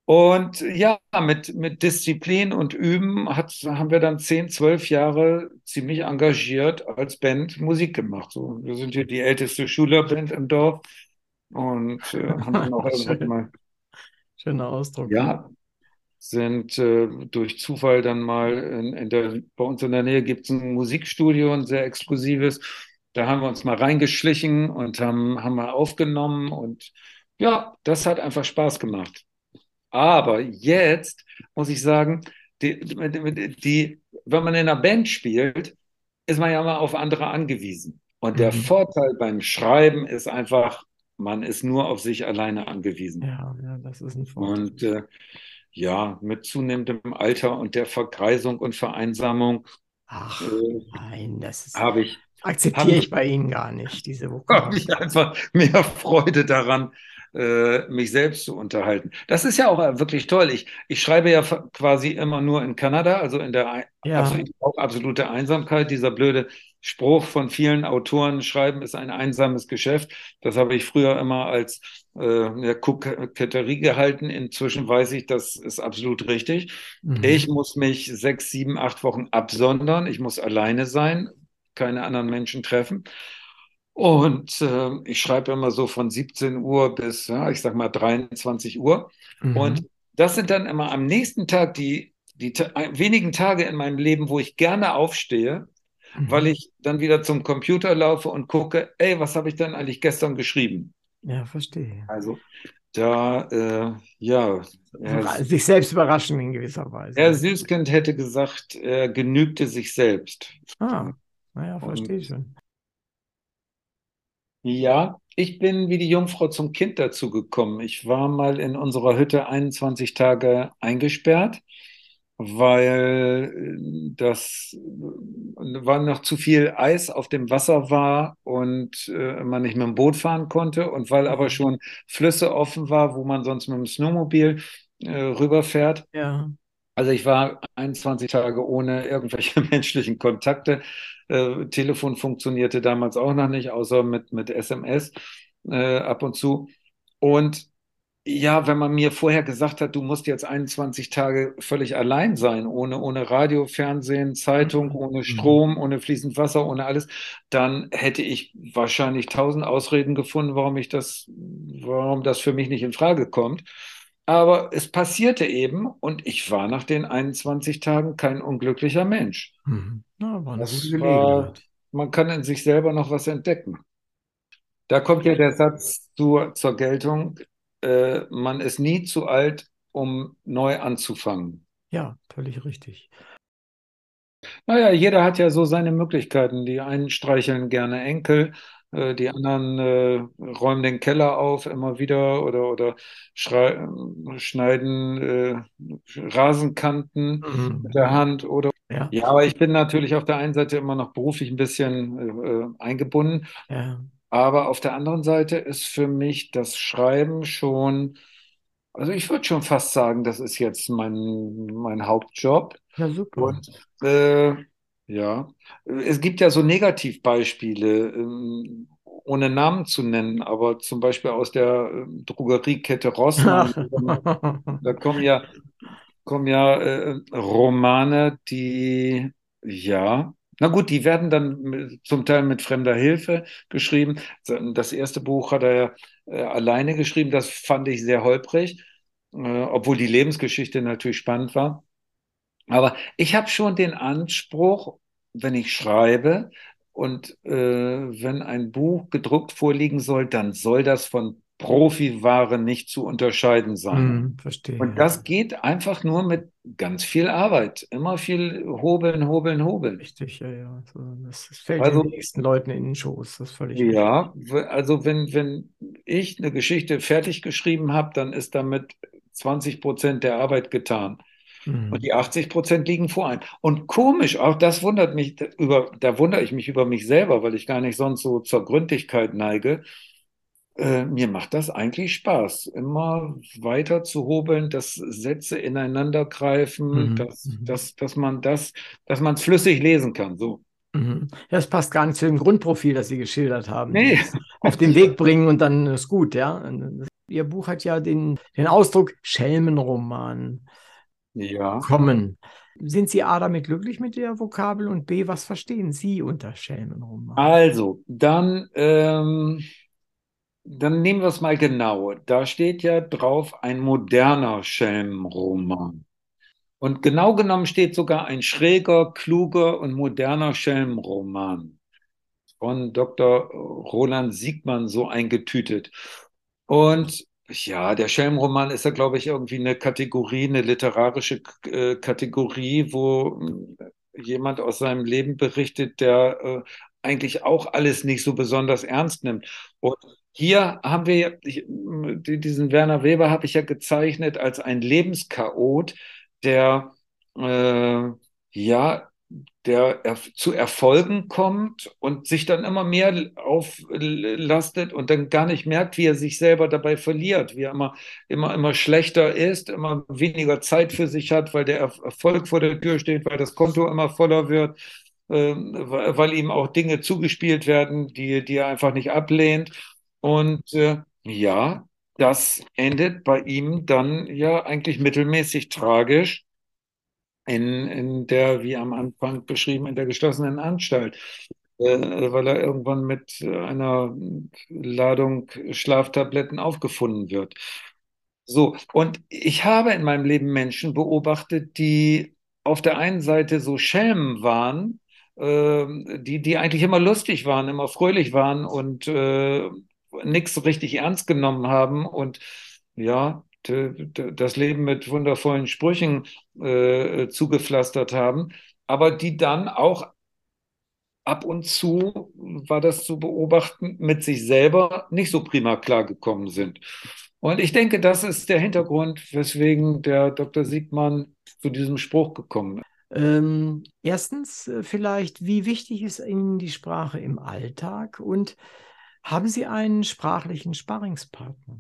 Und ja, mit, mit Disziplin und Üben hat, haben wir dann zehn, zwölf Jahre ziemlich engagiert als Band Musik gemacht. So, wir sind hier die älteste Schülerband im Dorf und äh, haben dann auch irgendwann mal. Schöner Ausdruck. Ja, sind äh, durch Zufall dann mal in, in der, bei uns in der Nähe gibt es ein Musikstudio, ein sehr exklusives. Da haben wir uns mal reingeschlichen und haben, haben mal aufgenommen und ja, das hat einfach Spaß gemacht. Aber jetzt muss ich sagen, die, die, wenn man in einer Band spielt, ist man ja immer auf andere angewiesen. Und mhm. der Vorteil beim Schreiben ist einfach, man ist nur auf sich alleine angewiesen. Ja, ja das ist ein Vorteil. Und äh, ja, mit zunehmendem Alter und der Vergreisung und Vereinsamung. Ach, äh, nein, das ist. Habe ich. Akzeptiere ich bei Ihnen gar nicht, diese Vokabel. Habe ich einfach mehr Freude daran, äh, mich selbst zu unterhalten. Das ist ja auch wirklich toll. Ich, ich schreibe ja quasi immer nur in Kanada, also in der ja. absolute, absolute Einsamkeit. Dieser blöde Spruch von vielen Autoren, Schreiben ist ein einsames Geschäft. Das habe ich früher immer als äh, Koketterie gehalten. Inzwischen weiß ich, das ist absolut richtig. Mhm. Ich muss mich sechs, sieben, acht Wochen absondern. Ich muss alleine sein, keine anderen Menschen treffen. Und äh, ich schreibe immer so von 17 Uhr bis, ja, ich sag mal 23 Uhr. Mhm. Und das sind dann immer am nächsten Tag die, die wenigen Tage in meinem Leben, wo ich gerne aufstehe, mhm. weil ich dann wieder zum Computer laufe und gucke, ey, was habe ich denn eigentlich gestern geschrieben? Ja, verstehe. Also da, äh, ja. Er, sich selbst überraschen in gewisser Weise. Herr Süßkind hätte gesagt, er genügte sich selbst. Ah, naja, verstehe ich schon. Ja, ich bin wie die Jungfrau zum Kind dazu gekommen. Ich war mal in unserer Hütte 21 Tage eingesperrt, weil äh, das äh, war noch zu viel Eis auf dem Wasser war und äh, man nicht mit dem Boot fahren konnte und weil aber schon Flüsse offen war, wo man sonst mit dem Snowmobil äh, rüberfährt. Ja. Also ich war 21 Tage ohne irgendwelche menschlichen Kontakte. Äh, Telefon funktionierte damals auch noch nicht, außer mit, mit SMS äh, ab und zu. Und ja, wenn man mir vorher gesagt hat, du musst jetzt 21 Tage völlig allein sein, ohne, ohne Radio, Fernsehen, Zeitung, mhm. ohne mhm. Strom, ohne fließend Wasser, ohne alles, dann hätte ich wahrscheinlich tausend Ausreden gefunden, warum ich das, warum das für mich nicht in Frage kommt. Aber es passierte eben und ich war nach den 21 Tagen kein unglücklicher Mensch. Mhm. Ja, war eine das gute war, man kann in sich selber noch was entdecken. Da kommt ja der Satz zu, zur Geltung, äh, man ist nie zu alt, um neu anzufangen. Ja, völlig richtig. Naja, jeder hat ja so seine Möglichkeiten. Die einen streicheln gerne Enkel, äh, die anderen äh, räumen den Keller auf immer wieder oder, oder schneiden äh, Rasenkanten Mhm. mit der Hand oder Ja, ja, aber ich bin natürlich auf der einen Seite immer noch beruflich ein bisschen äh, äh, eingebunden, ja. aber auf der anderen Seite ist für mich das Schreiben schon, also ich würde schon fast sagen, das ist jetzt mein, mein Hauptjob. Ja, super. Und äh, ja, es gibt ja so Negativbeispiele, ähm, ohne Namen zu nennen, aber zum Beispiel aus der ähm, Drogeriekette Rossmann, da kommen ja, kommen ja äh, Romane, die, ja, na gut, die werden dann zum Teil mit fremder Hilfe geschrieben. Das erste Buch hat er ja äh, alleine geschrieben, das fand ich sehr holprig, äh, obwohl die Lebensgeschichte natürlich spannend war. Aber ich habe schon den Anspruch, wenn ich schreibe und äh, wenn ein Buch gedruckt vorliegen soll, dann soll das von Profiware nicht zu unterscheiden sein. Hm, verstehe. Und das geht einfach nur mit ganz viel Arbeit. Immer viel hobeln, hobeln, hobeln. Richtig, ja, ja. So, das, das fällt Also- den nächsten Leuten in den Schoß. Das ist völlig richtig. Ja, w- also wenn, wenn ich eine Geschichte fertig geschrieben habe, dann ist damit 20 Prozent der Arbeit getan. Hm. Und die 80 Prozent liegen vor einem. Und komisch, auch das wundert mich, über, da wundere ich mich über mich selber, weil ich gar nicht sonst so zur Gründlichkeit neige. Äh, mir macht das eigentlich Spaß, immer weiter zu hobeln, dass Sätze ineinander greifen, Mhm, dass, mhm. dass, dass man das, dass man es flüssig lesen kann. So. Mhm. Das passt gar nicht zu dem Grundprofil, das Sie geschildert haben. Nee. Auf den Weg bringen und dann ist gut, ja. Ihr Buch hat ja den, den Ausdruck Schelmenroman Ja. kommen. Sind Sie A damit glücklich mit der Vokabel und B, was verstehen Sie unter Schelmenroman? Also, dann, ähm, dann nehmen wir es mal genau. Da steht ja drauf ein moderner Schelmenroman. Und genau genommen steht sogar ein schräger, kluger und moderner Schelmenroman von Dr. Roland Siegmann so eingetütet. Und ja, der Schelmenroman ist ja, glaube ich, irgendwie eine Kategorie, eine literarische äh, Kategorie, wo äh, jemand aus seinem Leben berichtet, der äh, eigentlich auch alles nicht so besonders ernst nimmt. Und hier haben wir, ich, diesen Werner Weber habe ich ja gezeichnet als ein Lebenschaot, der äh, ja, der zu Erfolgen kommt und sich dann immer mehr auflastet und dann gar nicht merkt, wie er sich selber dabei verliert, wie er immer, immer, immer schlechter ist, immer weniger Zeit für sich hat, weil der Erfolg vor der Tür steht, weil das Konto immer voller wird, äh, weil ihm auch Dinge zugespielt werden, die, die er einfach nicht ablehnt. Und äh, ja, das endet bei ihm dann ja eigentlich mittelmäßig tragisch in, in der, wie am Anfang beschrieben, in der geschlossenen Anstalt, äh, weil er irgendwann mit einer Ladung Schlaftabletten aufgefunden wird. So, und ich habe in meinem Leben Menschen beobachtet, die auf der einen Seite so Schelmen waren, äh, die, die eigentlich immer lustig waren, immer fröhlich waren und äh, nichts richtig ernst genommen haben und ja, das Leben mit wundervollen Sprüchen äh, zugepflastert haben, aber die dann auch ab und zu, war das zu beobachten, mit sich selber nicht so prima klargekommen sind. Und ich denke, das ist der Hintergrund, weswegen der Dr. Siegmann zu diesem Spruch gekommen ist. Ähm, erstens vielleicht, wie wichtig ist Ihnen die Sprache im Alltag und haben Sie einen sprachlichen Sparringspartner?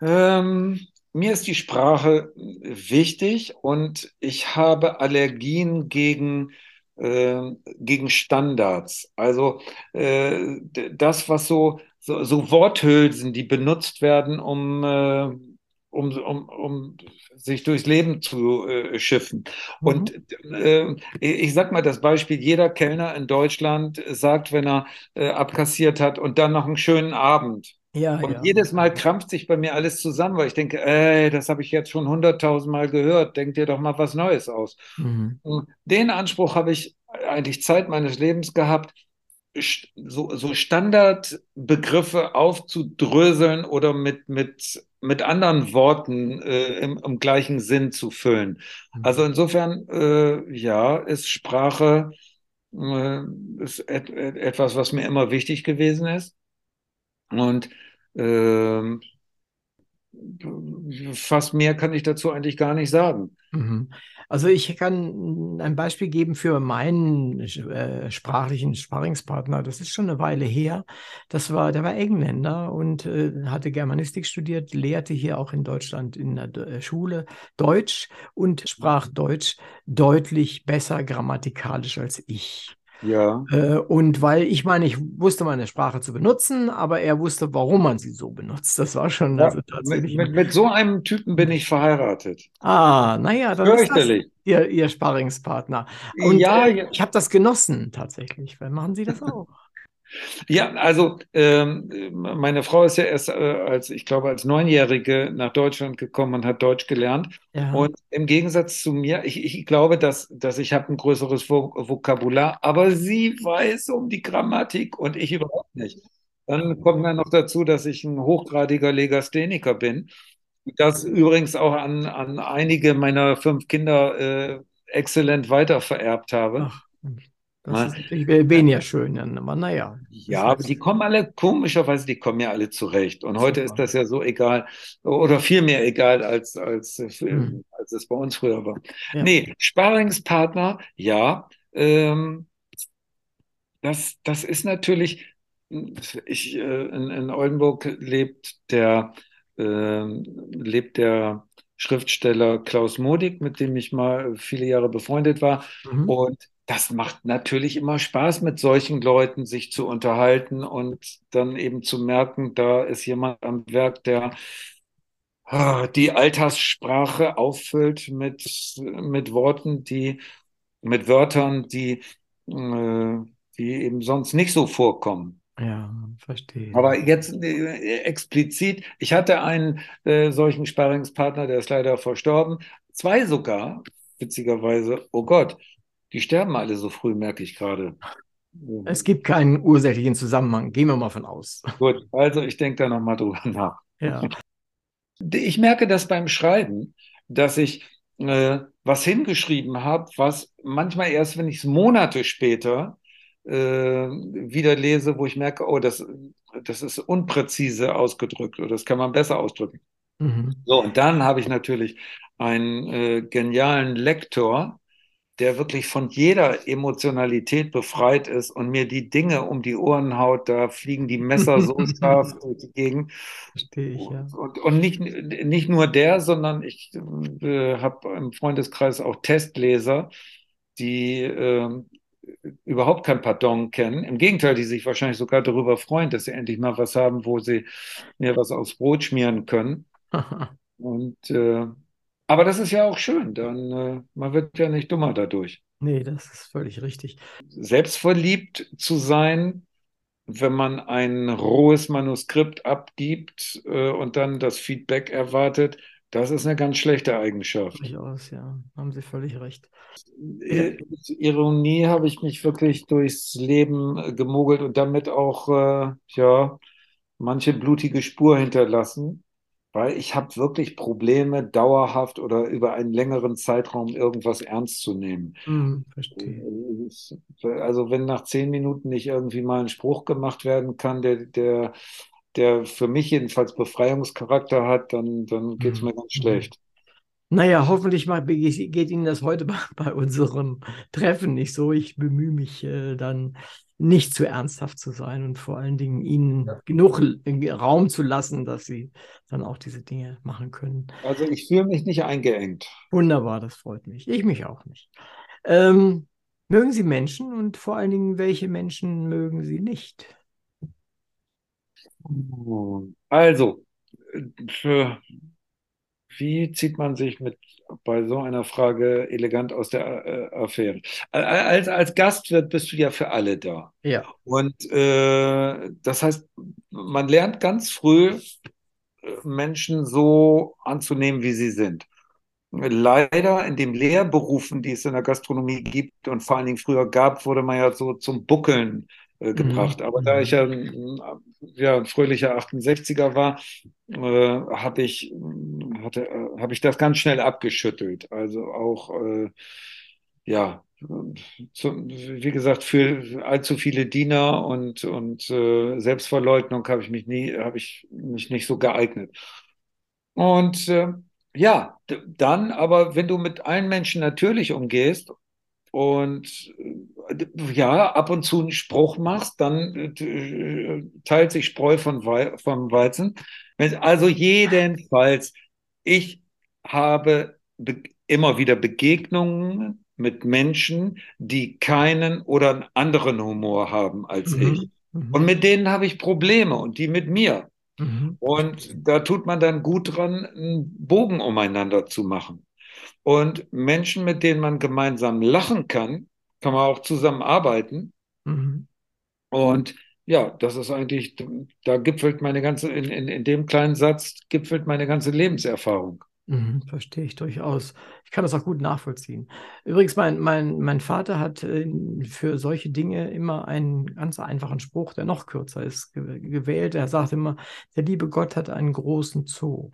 Ähm, mir ist die Sprache wichtig und ich habe Allergien gegen, äh, gegen Standards. Also äh, das, was so, so, so, Worthülsen, die benutzt werden, um, äh, um, um, um sich durchs Leben zu äh, schiffen. Mhm. Und äh, ich sag mal das Beispiel, jeder Kellner in Deutschland sagt, wenn er äh, abkassiert hat und dann noch einen schönen Abend. Ja, und ja. jedes Mal krampft sich bei mir alles zusammen, weil ich denke, ey, das habe ich jetzt schon hunderttausend Mal gehört, denk dir doch mal was Neues aus. Mhm. Den Anspruch habe ich eigentlich Zeit meines Lebens gehabt, so, so Standardbegriffe aufzudröseln oder mit, mit, mit anderen Worten äh, im, im, gleichen Sinn zu füllen. Mhm. Also insofern, äh, ja, ist Sprache äh, ist et etwas, was mir immer wichtig gewesen ist. Und äh, fast mehr kann ich dazu eigentlich gar nicht sagen. Mhm. Also ich kann ein Beispiel geben für meinen äh, sprachlichen Sparringspartner. Das ist schon eine Weile her. Das war, der war Engländer und äh, hatte Germanistik studiert, lehrte hier auch in Deutschland in der äh, Schule Deutsch und sprach Deutsch deutlich besser grammatikalisch als ich. Ja. Äh, und weil ich meine, ich wusste meine Sprache zu benutzen, aber er wusste, warum man sie so benutzt. Das war schon Ja, also tatsächlich. mit, mit, mit so einem Typen bin ich verheiratet. Ah, naja, dann ist das. Ihr, Ihr Sparringspartner. Und Ja, äh, ja. ich habe das genossen tatsächlich. Weil machen Sie das auch? Ja, also ähm, meine Frau ist ja erst äh, als, ich glaube, als Neunjährige nach Deutschland gekommen und hat Deutsch gelernt. Ja. Und im Gegensatz zu mir, ich, ich glaube, dass, dass ich habe ein größeres Vo Vokabular, aber sie weiß um die Grammatik und ich überhaupt nicht. Dann kommt dann noch dazu, dass ich ein hochgradiger Legastheniker bin. Das übrigens auch an, an einige meiner fünf Kinder äh, exzellent weitervererbt habe. Ach, das Mal- ist natürlich we- weniger schön, aber naja. Ja, aber die kommen alle, komischerweise, die kommen ja alle zurecht. Und heute ist Super. das ja so egal oder viel mehr egal, als, als, äh, Hm. als es bei uns früher war. Ja. Nee, Sparingspartner, ja. Ähm, das, das ist natürlich, ich, äh, in, in Oldenburg lebt der, ähm, lebt der Schriftsteller Klaus Modig, mit dem ich mal viele Jahre befreundet war. Mhm. Und das macht natürlich immer Spaß, mit solchen Leuten sich zu unterhalten und dann eben zu merken, da ist jemand am Werk, der ah, die Alltagssprache auffüllt mit, mit Worten, die, mit Wörtern, die, äh, die eben sonst nicht so vorkommen. Ja, verstehe. Aber jetzt äh, explizit, ich hatte einen äh, solchen Sparringspartner, der ist leider verstorben. Zwei sogar, witzigerweise. Oh Gott, die sterben alle so früh, merke ich gerade. Es gibt keinen ursächlichen Zusammenhang. Gehen wir mal von aus. Gut, also ich denke da nochmal drüber nach. Ja. Ich merke das beim Schreiben, dass ich äh, was hingeschrieben habe, was manchmal erst, wenn ich es Monate später äh, wieder lese, wo ich merke, oh, das, das ist unpräzise ausgedrückt oder das kann man besser ausdrücken. Mhm. So, und dann habe ich natürlich einen äh, genialen Lektor, der wirklich von jeder Emotionalität befreit ist und mir die Dinge um die Ohren haut, da fliegen die Messer so scharf durch die Gegend. Verstehe ich, ja. Und, und nicht, nicht nur der, sondern ich äh, habe im Freundeskreis auch Testleser, die äh, überhaupt kein Pardon kennen. Im Gegenteil, die sich wahrscheinlich sogar darüber freuen, dass sie endlich mal was haben, wo sie mir was aufs Brot schmieren können. Und äh, aber das ist ja auch schön, dann äh, man wird ja nicht dummer dadurch. Nee, das ist völlig richtig. Selbstverliebt zu sein, wenn man ein rohes Manuskript abgibt äh, und dann das Feedback erwartet, das ist eine ganz schlechte Eigenschaft. Durchaus, ja. Haben Sie völlig recht. Äh, Ironie habe ich mich wirklich durchs Leben äh, gemogelt und damit auch äh, ja manche blutige Spur hinterlassen, weil ich habe wirklich Probleme, dauerhaft oder über einen längeren Zeitraum irgendwas ernst zu nehmen. Hm, verstehe. Also wenn nach zehn Minuten nicht irgendwie mal ein Spruch gemacht werden kann, der, der, der für mich jedenfalls Befreiungscharakter hat, dann, dann geht es mir ganz schlecht. Naja, hoffentlich mal geht Ihnen das heute bei, bei unserem Treffen nicht so. Ich bemühe mich äh, dann nicht zu ernsthaft zu sein und vor allen Dingen Ihnen Ja. genug Raum zu lassen, dass Sie dann auch diese Dinge machen können. Also ich fühle mich nicht eingeengt. Wunderbar, das freut mich. Ich mich auch nicht. Ähm, mögen Sie Menschen und vor allen Dingen, welche Menschen mögen Sie nicht? Also, für, wie zieht man sich mit bei so einer Frage elegant aus der äh, Affäre? Als, als Gastwirt bist du ja für alle da. Ja. Und äh, das heißt, man lernt ganz früh, äh, Menschen so anzunehmen, wie sie sind. Leider in den Lehrberufen, die es in der Gastronomie gibt und vor allen Dingen früher gab, wurde man ja so zum Buckeln äh, gebracht. Mhm. Aber da ich ja, ein- ja ein fröhlicher 68er war, äh, habe ich, hatte, äh, habe ich das ganz schnell abgeschüttelt. Also auch, äh, ja, zu, wie gesagt, für allzu viele Diener und, und äh, Selbstverleugnung habe ich mich nie, habe ich mich nicht so geeignet. Und äh, ja, dann, aber wenn du mit allen Menschen natürlich umgehst und äh, ja, ab und zu einen Spruch machst, dann äh, teilt sich Spreu von Wei vom Weizen. Also jedenfalls, ich habe immer wieder Begegnungen mit Menschen, die keinen oder einen anderen Humor haben als mhm. ich. Mhm. Und mit denen habe ich Probleme und die mit mir. Mhm. Und da tut man dann gut dran, einen Bogen umeinander zu machen. Und Menschen, mit denen man gemeinsam lachen kann, kann man auch zusammenarbeiten. Mhm. Und ja, das ist eigentlich, da gipfelt meine ganze, in, in, in dem kleinen Satz gipfelt meine ganze Lebenserfahrung. Mhm, verstehe ich durchaus. Ich kann das auch gut nachvollziehen. Übrigens, mein, mein, mein Vater hat äh, für solche Dinge immer einen ganz einfachen Spruch, der noch kürzer ist, gewählt. Er sagt immer, der liebe Gott hat einen großen Zoo.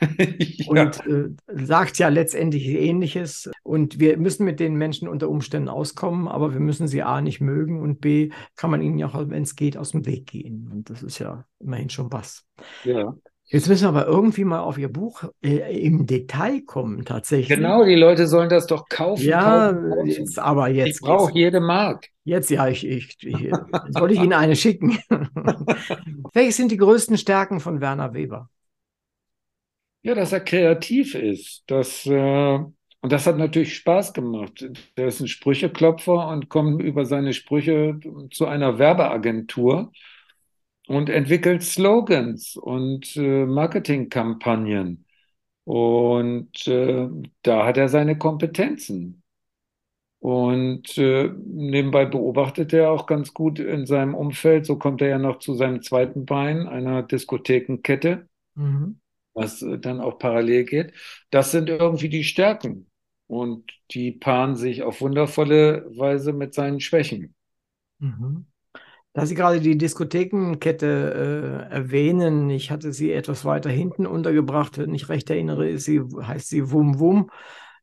Und äh, sagt ja letztendlich Ähnliches. Und wir müssen mit den Menschen unter Umständen auskommen, aber wir müssen sie A nicht mögen und B kann man ihnen ja auch, wenn es geht, aus dem Weg gehen. Und das ist ja immerhin schon was. Ja. Jetzt müssen wir aber irgendwie mal auf Ihr Buch äh, im Detail kommen, tatsächlich. Genau, die Leute sollen das doch kaufen. Ja, kaufen, kaufen. Jetzt, aber jetzt. Ich brauche jede Mark. Jetzt, ja, ich, ich, ich soll ich Ihnen eine schicken. Welche sind die größten Stärken von Werner Weber? Ja, dass er kreativ ist. Dass, äh, und das hat natürlich Spaß gemacht. Der ist ein Sprücheklopfer und kommt über seine Sprüche zu einer Werbeagentur und entwickelt Slogans und äh, Marketingkampagnen. Und äh, da hat er seine Kompetenzen. Und äh, nebenbei beobachtet er auch ganz gut in seinem Umfeld. So kommt er ja noch zu seinem zweiten Bein, einer Diskothekenkette, mhm. Was äh, dann auch parallel geht. Das sind irgendwie die Stärken. Und die paaren sich auf wundervolle Weise mit seinen Schwächen. Mhm. Da Sie gerade die Diskothekenkette äh, erwähnen, ich hatte sie etwas weiter hinten untergebracht, wenn ich recht erinnere, sie, heißt sie Wum Wum.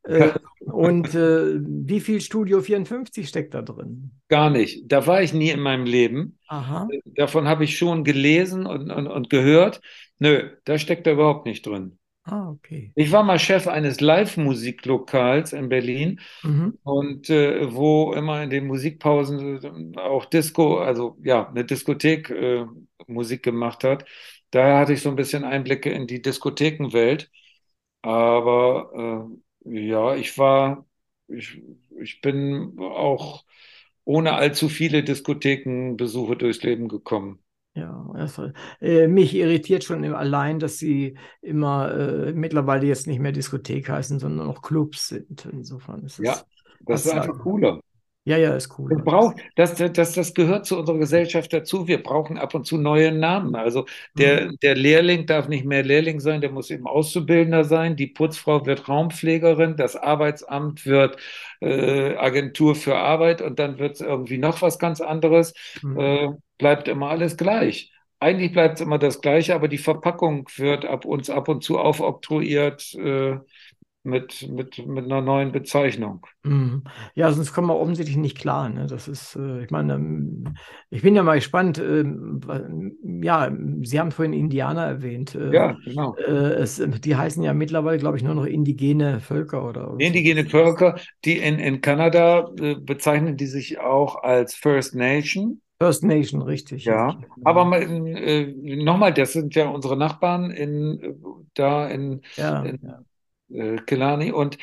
Äh, und äh, wie viel Studio 54 steckt da drin? Gar nicht. Da war ich nie in meinem Leben. Aha. Davon habe ich schon gelesen und, und, und gehört. Nö, da steckt er überhaupt nicht drin. Ah, okay. Ich war mal Chef eines Live-Musiklokals in Berlin mhm. und äh, wo immer in den Musikpausen äh, auch Disco, also ja, eine Diskothek äh, Musik gemacht hat. Daher hatte ich so ein bisschen Einblicke in die Diskothekenwelt. Aber äh, ja, ich war, ich, ich bin auch ohne allzu viele Diskothekenbesuche durchs Leben gekommen. Ja, also, äh, mich irritiert schon allein, dass sie immer äh, mittlerweile jetzt nicht mehr Diskothek heißen, sondern noch Clubs sind. Insofern ist es. Ja, das ist einfach cooler. Ja, ja, ist cool. Braucht, das, das, das gehört zu unserer Gesellschaft dazu. Wir brauchen ab und zu neue Namen. Also der, mhm. der Lehrling darf nicht mehr Lehrling sein, der muss eben Auszubildender sein. Die Putzfrau wird Raumpflegerin, das Arbeitsamt wird äh, Agentur für Arbeit und dann wird es irgendwie noch was ganz anderes. Mhm. Äh, bleibt immer alles gleich. Eigentlich bleibt es immer das Gleiche, aber die Verpackung wird ab uns ab und zu aufoktroyiert. Äh, mit, mit, mit einer neuen Bezeichnung. Mhm. Ja, sonst kommen wir offensichtlich nicht klar. Ne? Das ist, äh, ich meine, ähm, ich bin ja mal gespannt. Äh, ja, Sie haben vorhin Indianer erwähnt. Äh, ja, genau. Äh, es, die heißen ja mittlerweile, glaube ich, nur noch indigene Völker oder. oder indigene so. Völker, die in, in Kanada bezeichnen die sich auch als First Nation. First Nation, richtig. Ja, richtig. aber äh, nochmal, das sind ja unsere Nachbarn in, da in, ja, in ja Kelani. Und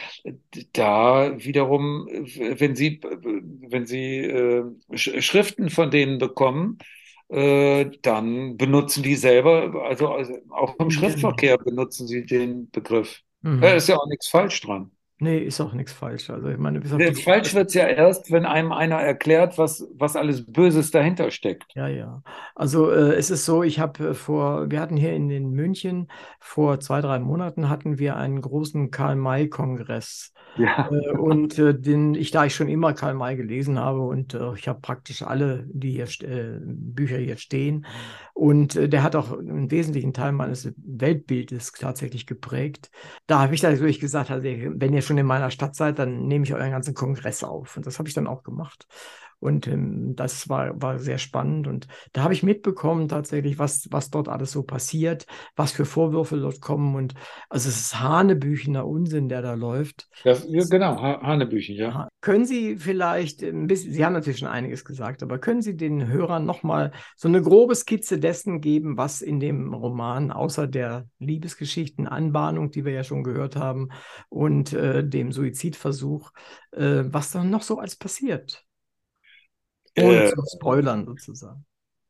da wiederum, wenn Sie, wenn Sie äh, Schriften von denen bekommen, äh, dann benutzen die selber, also, also auch im Schriftverkehr benutzen sie den Begriff. Mhm. Da ist ja auch nichts falsch dran. Nee, ist auch nichts falsch. Also ich meine, falsch wird es ja erst, wenn einem einer erklärt, was, was alles Böses dahinter steckt. Ja, ja. Also äh, es ist so, ich habe äh, vor, wir hatten hier in, in München vor zwei, drei Monaten hatten wir einen großen Karl-May-Kongress. Ja. Äh, und äh, den ich, da ich schon immer Karl May gelesen habe und äh, ich habe praktisch alle die hier, äh, Bücher hier stehen. Und der hat auch einen wesentlichen Teil meines Weltbildes tatsächlich geprägt. Da habe ich natürlich gesagt, also, wenn ihr schon schon in meiner Stadt seid, dann nehme ich euren ganzen Kongress auf. Und das habe ich dann auch gemacht. Und ähm, das war, war sehr spannend. Und da habe ich mitbekommen tatsächlich, was, was dort alles so passiert, was für Vorwürfe dort kommen. Und also es ist Hanebüchener Unsinn, der da läuft. Das, ja, genau, ha Hanebüchen, ja. Können Sie vielleicht ein bisschen, Sie haben natürlich schon einiges gesagt, aber können Sie den Hörern nochmal so eine grobe Skizze dessen geben, was in dem Roman außer der Liebesgeschichten, Anbahnung, die wir ja schon gehört haben, und äh, dem Suizidversuch, äh, was dann noch so als passiert? Ohne Äh, zu spoilern sozusagen.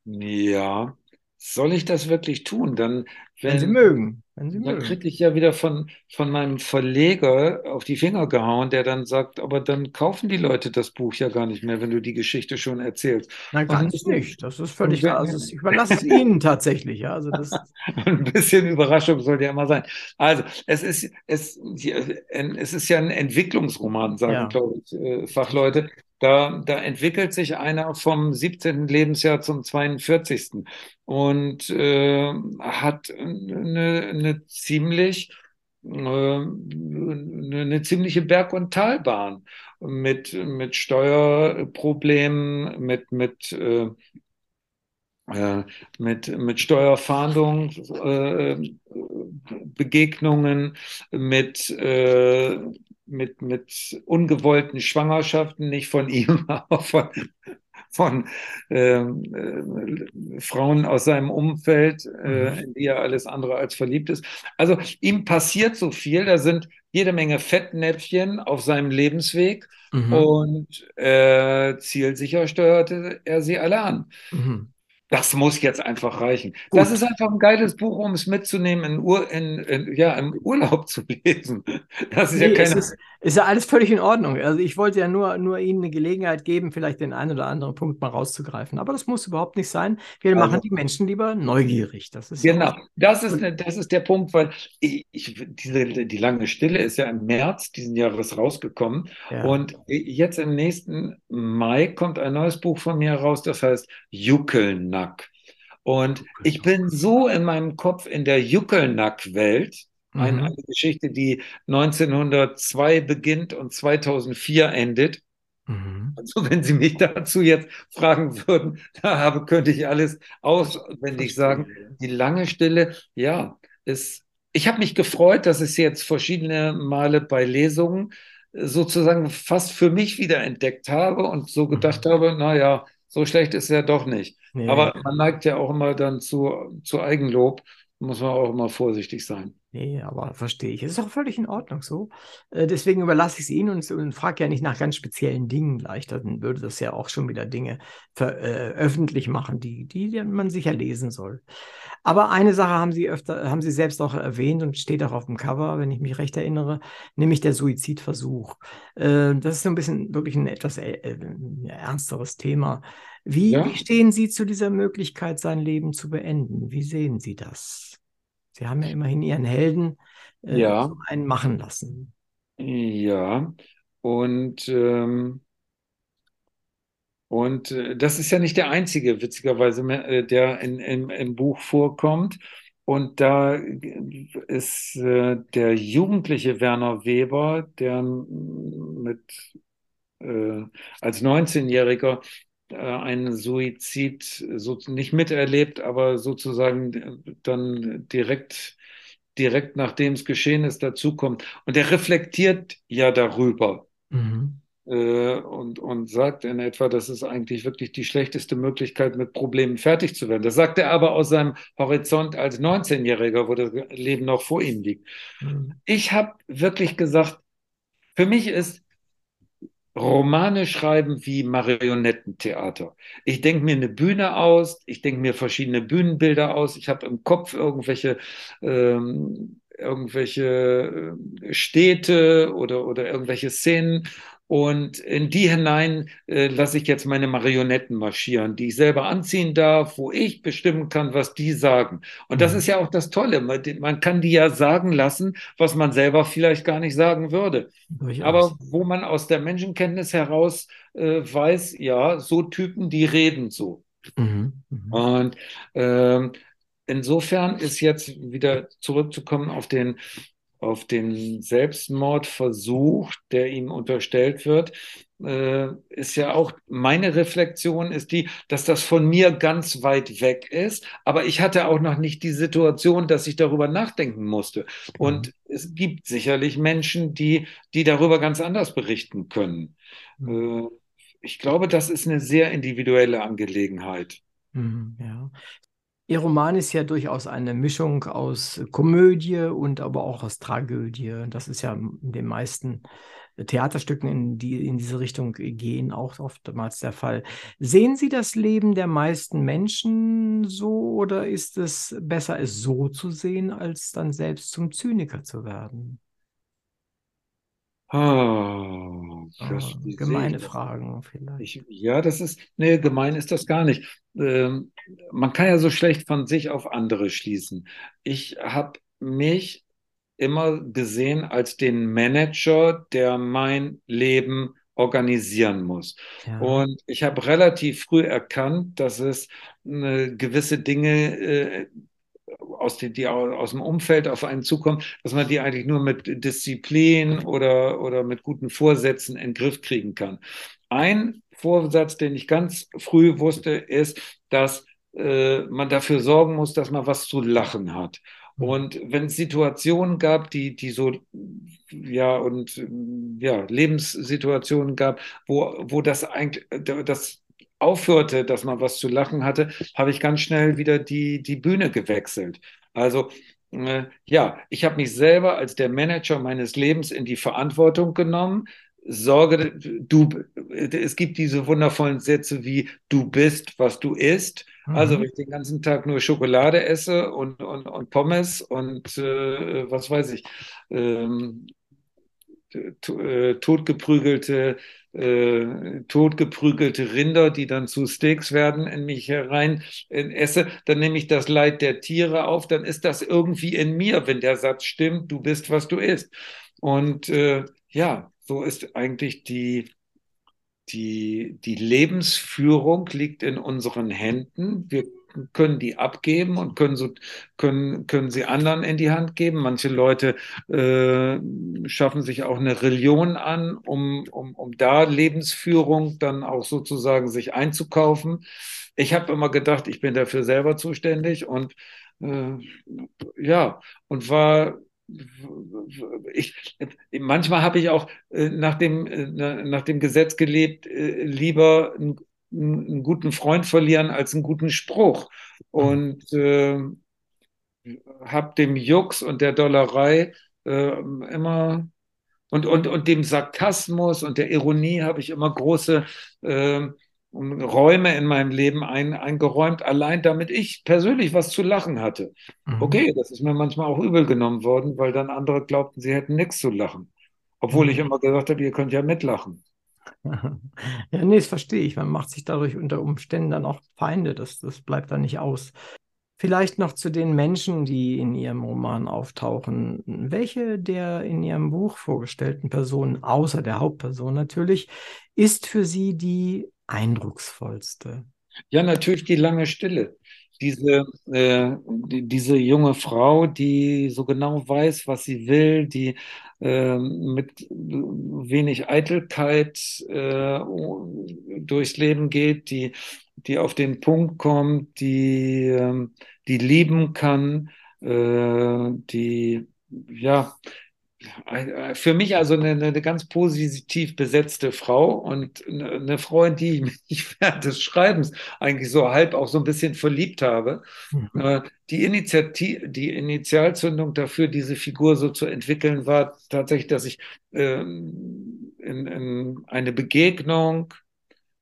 ja, soll ich das wirklich tun? Dann, Wenn Sie wenn, mögen. Wenn Sie dann kriege ich ja wieder von, von meinem Verleger auf die Finger gehauen, der dann sagt, aber dann kaufen die Leute das Buch ja gar nicht mehr, wenn du die Geschichte schon erzählst. Nein, ganz nicht. Das ist völlig klar. Also ich überlasse es Ihnen tatsächlich. Ja, also das, ein bisschen Überraschung soll ja immer sein. Also, es ist, es, es ist ja ein Entwicklungsroman, sagen, ja. glaube ich, äh, Fachleute. Da, da entwickelt sich einer vom 17. Lebensjahr zum 42. und äh, hat eine, eine ziemlich äh, eine, ziemliche Berg- und Talbahn mit, mit Steuerproblemen, mit, mit äh, äh, mit, mit Steuerfahndung, äh, Begegnungen, mit, äh, mit, mit ungewollten Schwangerschaften, nicht von ihm, aber von, von ähm, äh, Frauen aus seinem Umfeld, äh, Mhm. in die er alles andere als verliebt ist. Also ihm passiert so viel, da sind jede Menge Fettnäpfchen auf seinem Lebensweg Mhm. und äh, zielsicher steuerte er sie alle an. Mhm. Das muss jetzt einfach reichen. Das Gut. ist einfach ein geiles Buch, um es mitzunehmen, in Ur, in, in, ja, im Urlaub zu lesen. Das ist ja Nee, es keine. ist, ist ja alles völlig in Ordnung. Also ich wollte ja nur, nur Ihnen eine Gelegenheit geben, vielleicht den einen oder anderen Punkt mal rauszugreifen. Aber das muss überhaupt nicht sein. Wir machen Also, die Menschen lieber neugierig. Das ist ja genau, das ist, ne- das ist der Punkt, weil ich, ich, diese, die lange Stille ist ja im März diesen Jahres rausgekommen. ja. Und jetzt im nächsten Mai kommt ein neues Buch von mir raus, das heißt Juckelnack. Und ich bin so in meinem Kopf in der Juckelnack-Welt, ein, Mhm. eine Geschichte, die 1902 beginnt und 2004 endet. Mhm. Also wenn Sie mich dazu jetzt fragen würden, da habe, könnte ich alles auswendig sagen. Die lange Stille, ja, ist, ich habe mich gefreut, dass ich es jetzt verschiedene Male bei Lesungen äh, sozusagen fast für mich wieder entdeckt habe und so gedacht Mhm. habe, naja, so schlecht ist er doch nicht. Nee, Aber man neigt ja auch immer dann zu, zu Eigenlob, muss man auch immer vorsichtig sein. Nee, aber verstehe ich. Es ist auch völlig in Ordnung so. Äh, deswegen überlasse ich es Ihnen und, und frage ja nicht nach ganz speziellen Dingen gleich. Dann würde das ja auch schon wieder Dinge ver, äh, öffentlich machen, die, die man sicher lesen soll. Aber eine Sache haben Sie öfter, haben Sie selbst auch erwähnt und steht auch auf dem Cover, wenn ich mich recht erinnere, nämlich der Suizidversuch. Äh, das ist so ein bisschen wirklich ein etwas äh, äh, ernsteres Thema. Wie, wie Ja, stehen Sie zu dieser Möglichkeit, sein Leben zu beenden? Wie sehen Sie das? Sie haben ja immerhin Ihren Helden äh, ja, so einen machen lassen. ja. Und ähm, Und äh, das ist ja nicht der einzige, witzigerweise, äh, der in, in, im Buch vorkommt. Und da ist äh, der jugendliche Werner Weber, der mit, äh, als 19-Jähriger äh, einen Suizid so, nicht miterlebt, aber sozusagen dann direkt, direkt nachdem es geschehen ist, dazukommt. Und er reflektiert ja darüber Mhm. äh, und, und sagt in etwa, das ist eigentlich wirklich die schlechteste Möglichkeit, mit Problemen fertig zu werden. Das sagt er aber aus seinem Horizont als 19-Jähriger, wo das Leben noch vor ihm liegt. Mhm. Ich habe wirklich gesagt, für mich ist Romane schreiben wie Marionettentheater. Ich denke mir eine Bühne aus, ich denke mir verschiedene Bühnenbilder aus, ich habe im Kopf irgendwelche, ähm, irgendwelche äh, Städte oder, oder irgendwelche Szenen und in die hinein äh, lasse ich jetzt meine Marionetten marschieren, die ich selber anziehen darf, wo ich bestimmen kann, was die sagen. Und das Mhm. ist ja auch das Tolle. Man, man kann die ja sagen lassen, was man selber vielleicht gar nicht sagen würde. Durchaus. Aber wo man aus der Menschenkenntnis heraus äh, weiß, ja, so Typen, die reden so. Mhm. Mhm. Und ähm, insofern ist jetzt wieder zurückzukommen auf den, auf den Selbstmordversuch, der ihm unterstellt wird, äh, ist ja auch, meine Reflexion ist die, dass das von mir ganz weit weg ist, aber ich hatte auch noch nicht die Situation, dass ich darüber nachdenken musste. Und mhm. es gibt sicherlich Menschen, die, die darüber ganz anders berichten können. Mhm. Äh, ich glaube, das ist eine sehr individuelle Angelegenheit. Mhm, ja. Ihr Roman ist ja durchaus eine Mischung aus Komödie und aber auch aus Tragödie. Das ist ja in den meisten Theaterstücken, in die in diese Richtung gehen, auch oftmals der Fall. Sehen Sie das Leben der meisten Menschen so oder ist es besser, es so zu sehen, als dann selbst zum Zyniker zu werden? Oh, ah, gemeine Fragen vielleicht. Ich, ja, das ist, nee, gemein ist das gar nicht. Ähm, man kann ja so schlecht von sich auf andere schließen. Ich habe mich immer gesehen als den Manager, der mein Leben organisieren muss. Ja. Und ich habe relativ früh erkannt, dass es äh, gewisse Dinge äh, aus, die, die aus dem Umfeld auf einen zukommen, dass man die eigentlich nur mit Disziplin oder, oder mit guten Vorsätzen in den Griff kriegen kann. Ein Vorsatz, den ich ganz früh wusste, ist, dass äh, man dafür sorgen muss, dass man was zu lachen hat. Mhm. Und wenn es Situationen gab, die, die so, ja, und ja, Lebenssituationen gab, wo, wo das eigentlich, das aufhörte, dass man was zu lachen hatte, habe ich ganz schnell wieder die, die Bühne gewechselt. Also äh, ja, ich habe mich selber als der Manager meines Lebens in die Verantwortung genommen. Sorge, du, es gibt diese wundervollen Sätze wie du bist, was du isst. Mhm. Also wenn ich den ganzen Tag nur Schokolade esse und, und, und Pommes und äh, was weiß ich, ähm, äh, totgeprügelte äh, totgeprügelte Rinder, die dann zu Steaks werden, in mich herein äh, esse, dann nehme ich das Leid der Tiere auf, dann ist das irgendwie in mir, wenn der Satz stimmt, du bist, was du isst. Und äh, ja, so ist eigentlich die, die, die Lebensführung liegt in unseren Händen. Wir können die abgeben und können, so, können, können sie anderen in die Hand geben. Manche Leute äh, schaffen sich auch eine Religion an, um, um, um da Lebensführung dann auch sozusagen sich einzukaufen. Ich habe immer gedacht, ich bin dafür selber zuständig und äh, ja, und war ich, manchmal habe ich auch äh, nach, dem, äh, nach dem Gesetz gelebt, äh, lieber ein einen guten Freund verlieren als einen guten Spruch. Und äh, habe dem Jux und der Dollerei äh, immer und, und, und dem Sarkasmus und der Ironie habe ich immer große äh, Räume in meinem Leben ein, eingeräumt, allein damit ich persönlich was zu lachen hatte. Mhm. Okay, das ist mir manchmal auch übel genommen worden, weil dann andere glaubten, sie hätten nichts zu lachen. Obwohl mhm. ich immer gesagt habe, ihr könnt ja mitlachen. Ja, nee, das verstehe ich. Man macht sich dadurch unter Umständen dann auch Feinde. Das, das bleibt dann nicht aus. Vielleicht noch zu den Menschen, die in Ihrem Roman auftauchen. Welche der in Ihrem Buch vorgestellten Personen, außer der Hauptperson natürlich, ist für Sie die eindrucksvollste? Ja, natürlich die lange Stille diese, äh, die, diese junge Frau, die so genau weiß, was sie will, die mit wenig Eitelkeit äh, durchs Leben geht, die, die auf den Punkt kommt, die, ähm, die lieben kann, äh, die ja für mich also eine, eine, ganz positiv besetzte Frau und eine Frau, in die ich mich während des Schreibens eigentlich so halb auch so ein bisschen verliebt habe. Mhm. Äh, die, Initiativ die Initialzündung dafür, diese Figur so zu entwickeln, war tatsächlich, dass ich ähm, in, in eine Begegnung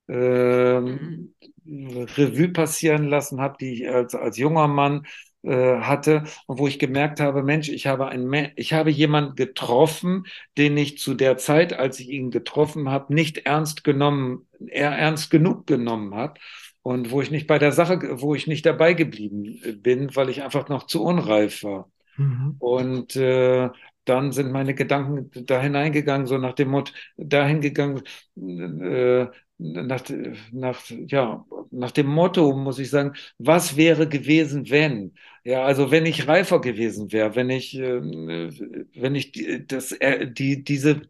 ähm, Revue passieren lassen habe, die ich als, als junger Mann äh, hatte und wo ich gemerkt habe, Mensch, ich habe einen, ich habe jemanden getroffen, den ich zu der Zeit, als ich ihn getroffen habe, nicht ernst genommen, er ernst genug genommen habe und wo ich nicht bei der Sache, wo ich nicht dabei geblieben bin, weil ich einfach noch zu unreif war. Mhm. Und äh, dann sind meine Gedanken da hineingegangen, so nach dem Motto, dahin gegangen, äh, nach, nach, ja, nach dem Motto, muss ich sagen, was wäre gewesen, wenn? Ja, also wenn ich reifer gewesen wäre, wenn ich, äh, wenn ich die, das, äh, die, diese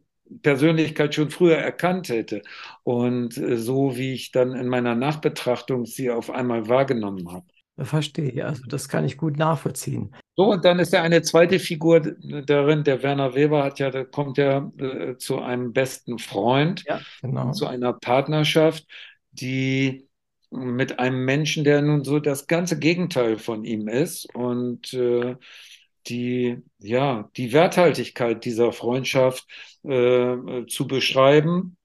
Persönlichkeit schon früher erkannt hätte und äh, so wie ich dann in meiner Nachbetrachtung sie auf einmal wahrgenommen habe. Verstehe, also das kann ich gut nachvollziehen. So, und dann ist ja eine zweite Figur darin, der Werner Weber hat ja, kommt ja äh, zu einem besten Freund, ja, genau. zu einer Partnerschaft, die mit einem Menschen, der nun so das ganze Gegenteil von ihm ist und äh, die, ja, die Werthaltigkeit dieser Freundschaft äh, zu beschreiben,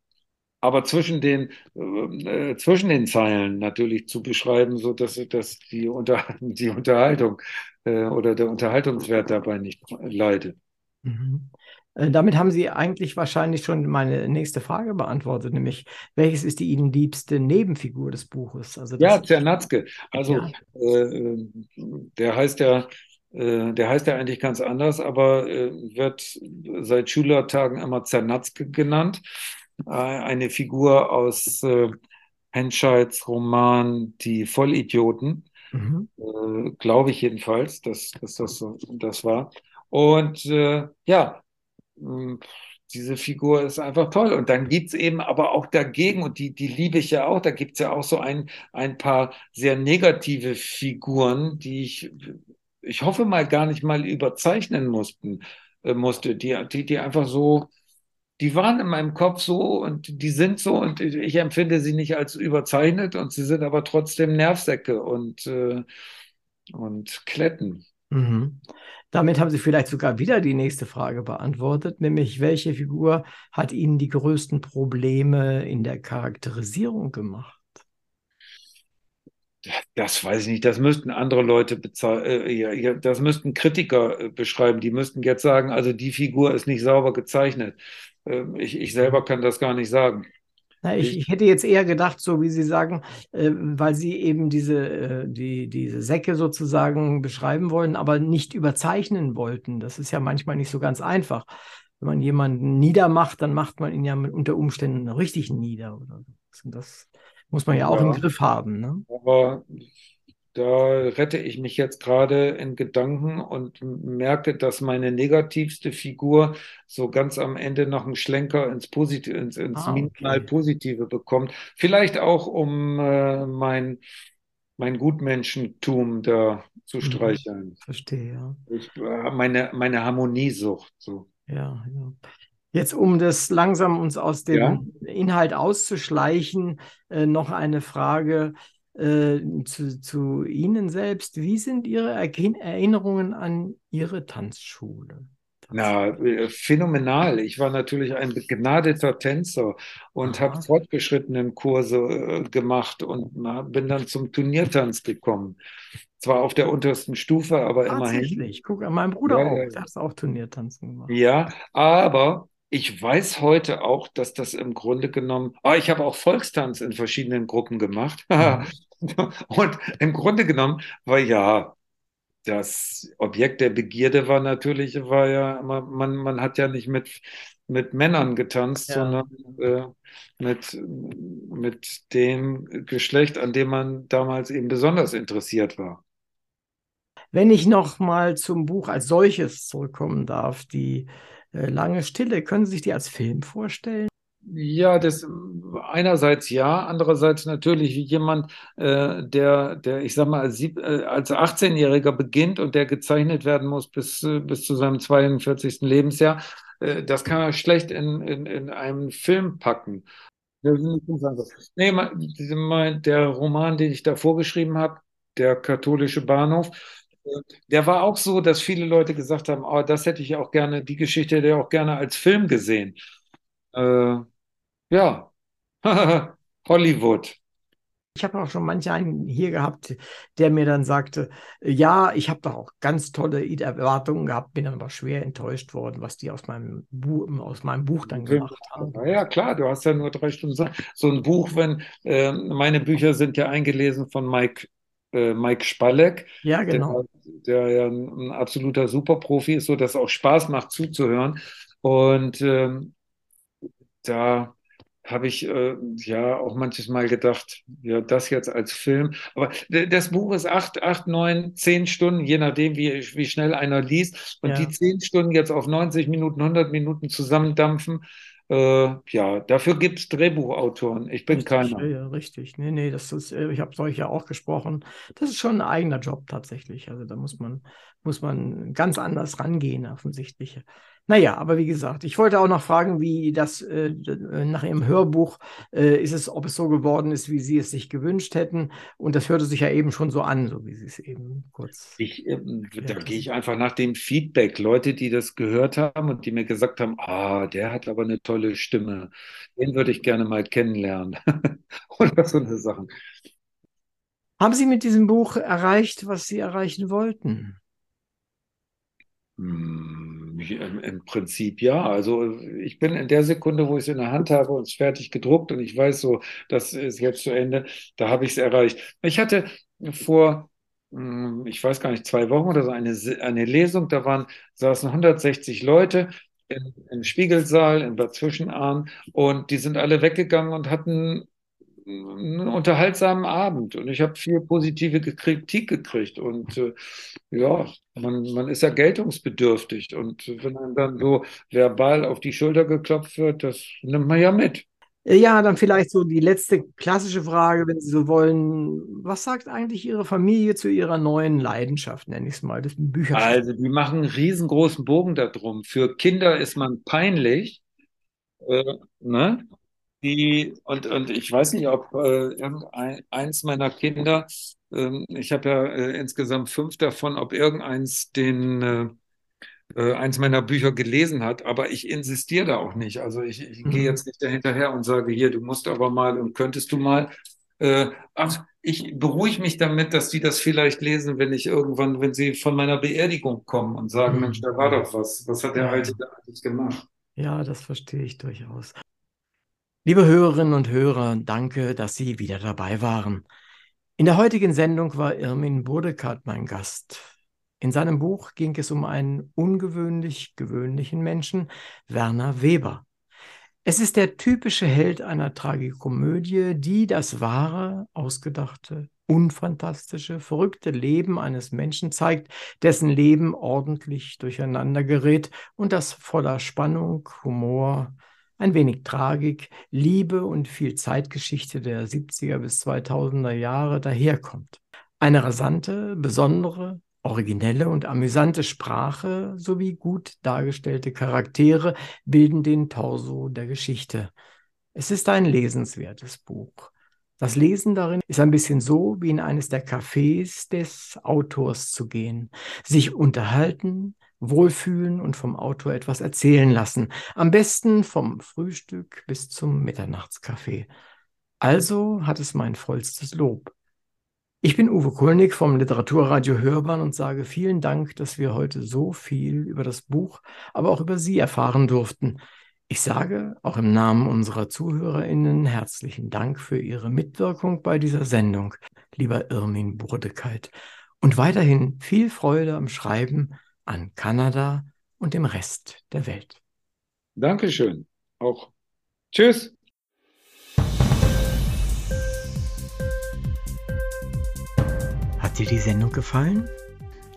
aber zwischen den, äh, zwischen den Zeilen natürlich zu beschreiben, so dass, dass die, Unter die Unterhaltung äh, oder der Unterhaltungswert dabei nicht leidet. Mhm. Äh, damit haben Sie eigentlich wahrscheinlich schon meine nächste Frage beantwortet, nämlich welches ist die Ihnen liebste Nebenfigur des Buches? Also ja, Zernatzke. Also ja. Äh, der heißt ja, äh, der heißt ja eigentlich ganz anders, aber äh, wird seit Schülertagen immer Zernatzke genannt. Äh, eine Figur aus äh, Henscheids Roman Die Vollidioten. Mhm. Glaube ich jedenfalls, dass, dass das so das war. Und ja, hm, diese Figur ist einfach toll. Und dann gibt es eben aber auch dagegen, und die, die liebe ich ja auch, da gibt es ja auch so ein, ein paar sehr negative Figuren, die ich, ich hoffe mal gar nicht mal überzeichnen mussten, äh, musste, die, die, die einfach so, die waren in meinem Kopf so und die sind so und ich empfinde sie nicht als überzeichnet und sie sind aber trotzdem Nervsäcke und, äh, und Kletten. Mhm. Damit haben Sie vielleicht sogar wieder die nächste Frage beantwortet, nämlich welche Figur hat Ihnen die größten Probleme in der Charakterisierung gemacht? Das weiß ich nicht. Das müssten andere Leute bezahlen. Äh, das müssten Kritiker äh, beschreiben. Die müssten jetzt sagen, also die Figur ist nicht sauber gezeichnet. Äh, ich, ich selber kann das gar nicht sagen. Na, ich, ich, hätte jetzt eher gedacht, so wie Sie sagen, äh, weil Sie eben diese, äh, die, diese Säcke sozusagen beschreiben wollen, aber nicht überzeichnen wollten. Das ist ja manchmal nicht so ganz einfach. Wenn man jemanden niedermacht, dann macht man ihn ja unter Umständen richtig nieder. Oder so. Das muss man ja auch ja, im Griff haben. Ne? Aber da rette ich mich jetzt gerade in Gedanken und merke, dass meine negativste Figur so ganz am Ende noch einen Schlenker ins Positive, ins, ins ah, minimal okay. Positive bekommt. Vielleicht auch, um äh, mein, mein Gutmenschentum da zu mhm. streicheln. Verstehe, ja. Ich, äh, meine, meine Harmoniesucht. So. Ja, ja. Jetzt, um das langsam uns aus dem ja? Inhalt auszuschleichen, äh, noch eine Frage. Äh, zu, zu Ihnen selbst. Wie sind Ihre Erinnerungen an Ihre Tanzschule? Na, äh, phänomenal. Ich war natürlich ein begnadeter Tänzer und habe fortgeschrittenen Kurse äh, gemacht und bin dann zum Turniertanz gekommen. Zwar auf der untersten Stufe, aber immerhin. Tatsächlich. Guck, mein Bruder ja, auch. Der hat auch Turniertanzen gemacht. Ja, aber ich weiß heute auch, dass das im Grunde genommen, ah, ich habe auch Volkstanz in verschiedenen Gruppen gemacht. Und im Grunde genommen war ja das Objekt der Begierde war natürlich, war ja, man, man hat ja nicht mit, mit Männern getanzt, ja. sondern äh, mit, mit dem Geschlecht, an dem man damals eben besonders interessiert war. Wenn ich noch mal zum Buch als solches zurückkommen darf, die äh, lange Stille, können Sie sich die als Film vorstellen? Ja, das einerseits ja, andererseits natürlich wie jemand, äh, der, der, ich sag mal, als, äh, als 18-Jähriger beginnt und der gezeichnet werden muss bis, äh, bis zu seinem 42. Lebensjahr, äh, das kann er schlecht in, in, in einen Film packen. Nee, mein, der Roman, den ich da vorgeschrieben habe, der katholische Bahnhof, der war auch so, dass viele Leute gesagt haben, oh, das hätte ich auch gerne, die Geschichte hätte ich auch gerne als Film gesehen. Äh, ja, Hollywood. Ich habe auch schon manch einen hier gehabt, der mir dann sagte, ja, ich habe doch auch ganz tolle Erwartungen gehabt, bin dann aber schwer enttäuscht worden, was die aus meinem, Bu aus meinem Buch dann gemacht haben. Ja, klar, du hast ja nur drei Stunden. So ein Buch, wenn äh, meine Bücher sind ja eingelesen von Mike, äh, Mike Spalleck, ja, genau. der, der ja ein, ein absoluter Superprofi ist, so dass es auch Spaß macht zuzuhören. Und ähm, da habe ich äh, ja auch manches Mal gedacht, ja, das jetzt als Film. Aber das Buch ist acht, acht, neun, zehn Stunden, je nachdem, wie, wie schnell einer liest. Und ja. die zehn Stunden jetzt auf 90 Minuten, 100 Minuten zusammendampfen, äh, ja, dafür gibt es Drehbuchautoren. Ich bin richtig, keiner. Ja, richtig. Nee, nee, das ist, äh, ich habe solche auch gesprochen. Das ist schon ein eigener Job tatsächlich. Also da muss man, muss man ganz anders rangehen, offensichtlich. Naja, aber wie gesagt, ich wollte auch noch fragen, wie das äh, nach Ihrem Hörbuch äh, ist es, ob es so geworden ist, wie Sie es sich gewünscht hätten. Und das hörte sich ja eben schon so an, so wie Sie es eben kurz. Ich, äh, da gehe ich einfach nach dem Feedback. Leute, die das gehört haben und die mir gesagt haben, ah, der hat aber eine tolle Stimme. Den würde ich gerne mal kennenlernen. Oder so eine Sachen. Haben Sie mit diesem Buch erreicht, was Sie erreichen wollten? Hm, Im Prinzip ja. Also ich bin in der Sekunde, wo ich es in der Hand habe und es fertig gedruckt und ich weiß so, das ist jetzt zu Ende, da habe ich es erreicht. Ich hatte vor, hm, ich weiß gar nicht, zwei Wochen oder so eine, eine Lesung, da waren, saßen 160 Leute im, im Spiegelsaal in Bad Zwischenahn und die sind alle weggegangen und hatten einen unterhaltsamen Abend und ich habe viel positive Kritik gekriegt und äh, ja, man, man ist ja geltungsbedürftig und wenn einem dann so verbal auf die Schulter geklopft wird, das nimmt man ja mit. Ja, dann vielleicht so die letzte klassische Frage, wenn Sie so wollen. Was sagt eigentlich Ihre Familie zu Ihrer neuen Leidenschaft, nenne ich es mal, das Bücher? Also, die machen einen riesengroßen Bogen darum. Für Kinder ist man peinlich. Äh, ne? Die, und, und ich weiß nicht, ob äh, eins meiner Kinder, äh, ich habe ja äh, insgesamt fünf davon, ob irgendeins den äh, äh, eins meiner Bücher gelesen hat, aber ich insistiere da auch nicht. Also ich, ich mhm. gehe jetzt nicht dahinterher und sage, hier, du musst aber mal und könntest du mal. Äh, ach, ich beruhige mich damit, dass die das vielleicht lesen, wenn ich irgendwann, wenn sie von meiner Beerdigung kommen und sagen, mhm. Mensch, da war doch was. Was hat der Alte da eigentlich gemacht? Ja, das verstehe ich durchaus. Liebe Hörerinnen und Hörer, danke, dass Sie wieder dabei waren. In der heutigen Sendung war Irmin Burdekat mein Gast. In seinem Buch ging es um einen ungewöhnlich gewöhnlichen Menschen, Werner Weber. Es ist der typische Held einer Tragikomödie, die das wahre, ausgedachte, unfantastische, verrückte Leben eines Menschen zeigt, dessen Leben ordentlich durcheinander gerät und das voller Spannung, Humor, ein wenig Tragik, Liebe und viel Zeitgeschichte der 70er bis 2000er Jahre daherkommt. Eine rasante, besondere, originelle und amüsante Sprache sowie gut dargestellte Charaktere bilden den Torso der Geschichte. Es ist ein lesenswertes Buch. Das Lesen darin ist ein bisschen so, wie in eines der Cafés des Autors zu gehen, sich unterhalten, wohlfühlen und vom Autor etwas erzählen lassen. Am besten vom Frühstück bis zum Mitternachtskaffee. Also hat es mein vollstes Lob. Ich bin Uwe Kulnig vom Literaturradio Hörbahn und sage vielen Dank, dass wir heute so viel über das Buch, aber auch über Sie erfahren durften. Ich sage auch im Namen unserer ZuhörerInnen herzlichen Dank für Ihre Mitwirkung bei dieser Sendung, lieber Irmin Burdekeit. Und weiterhin viel Freude am Schreiben an Kanada und dem Rest der Welt. Dankeschön. Auch. Tschüss. Hat dir die Sendung gefallen?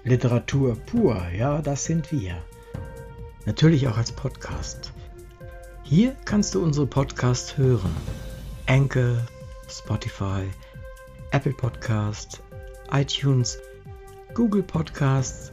Literatur pur, ja, das sind wir. Natürlich auch als Podcast. Hier kannst du unsere Podcasts hören. Anchor, Spotify, Apple Podcast, iTunes, Google Podcasts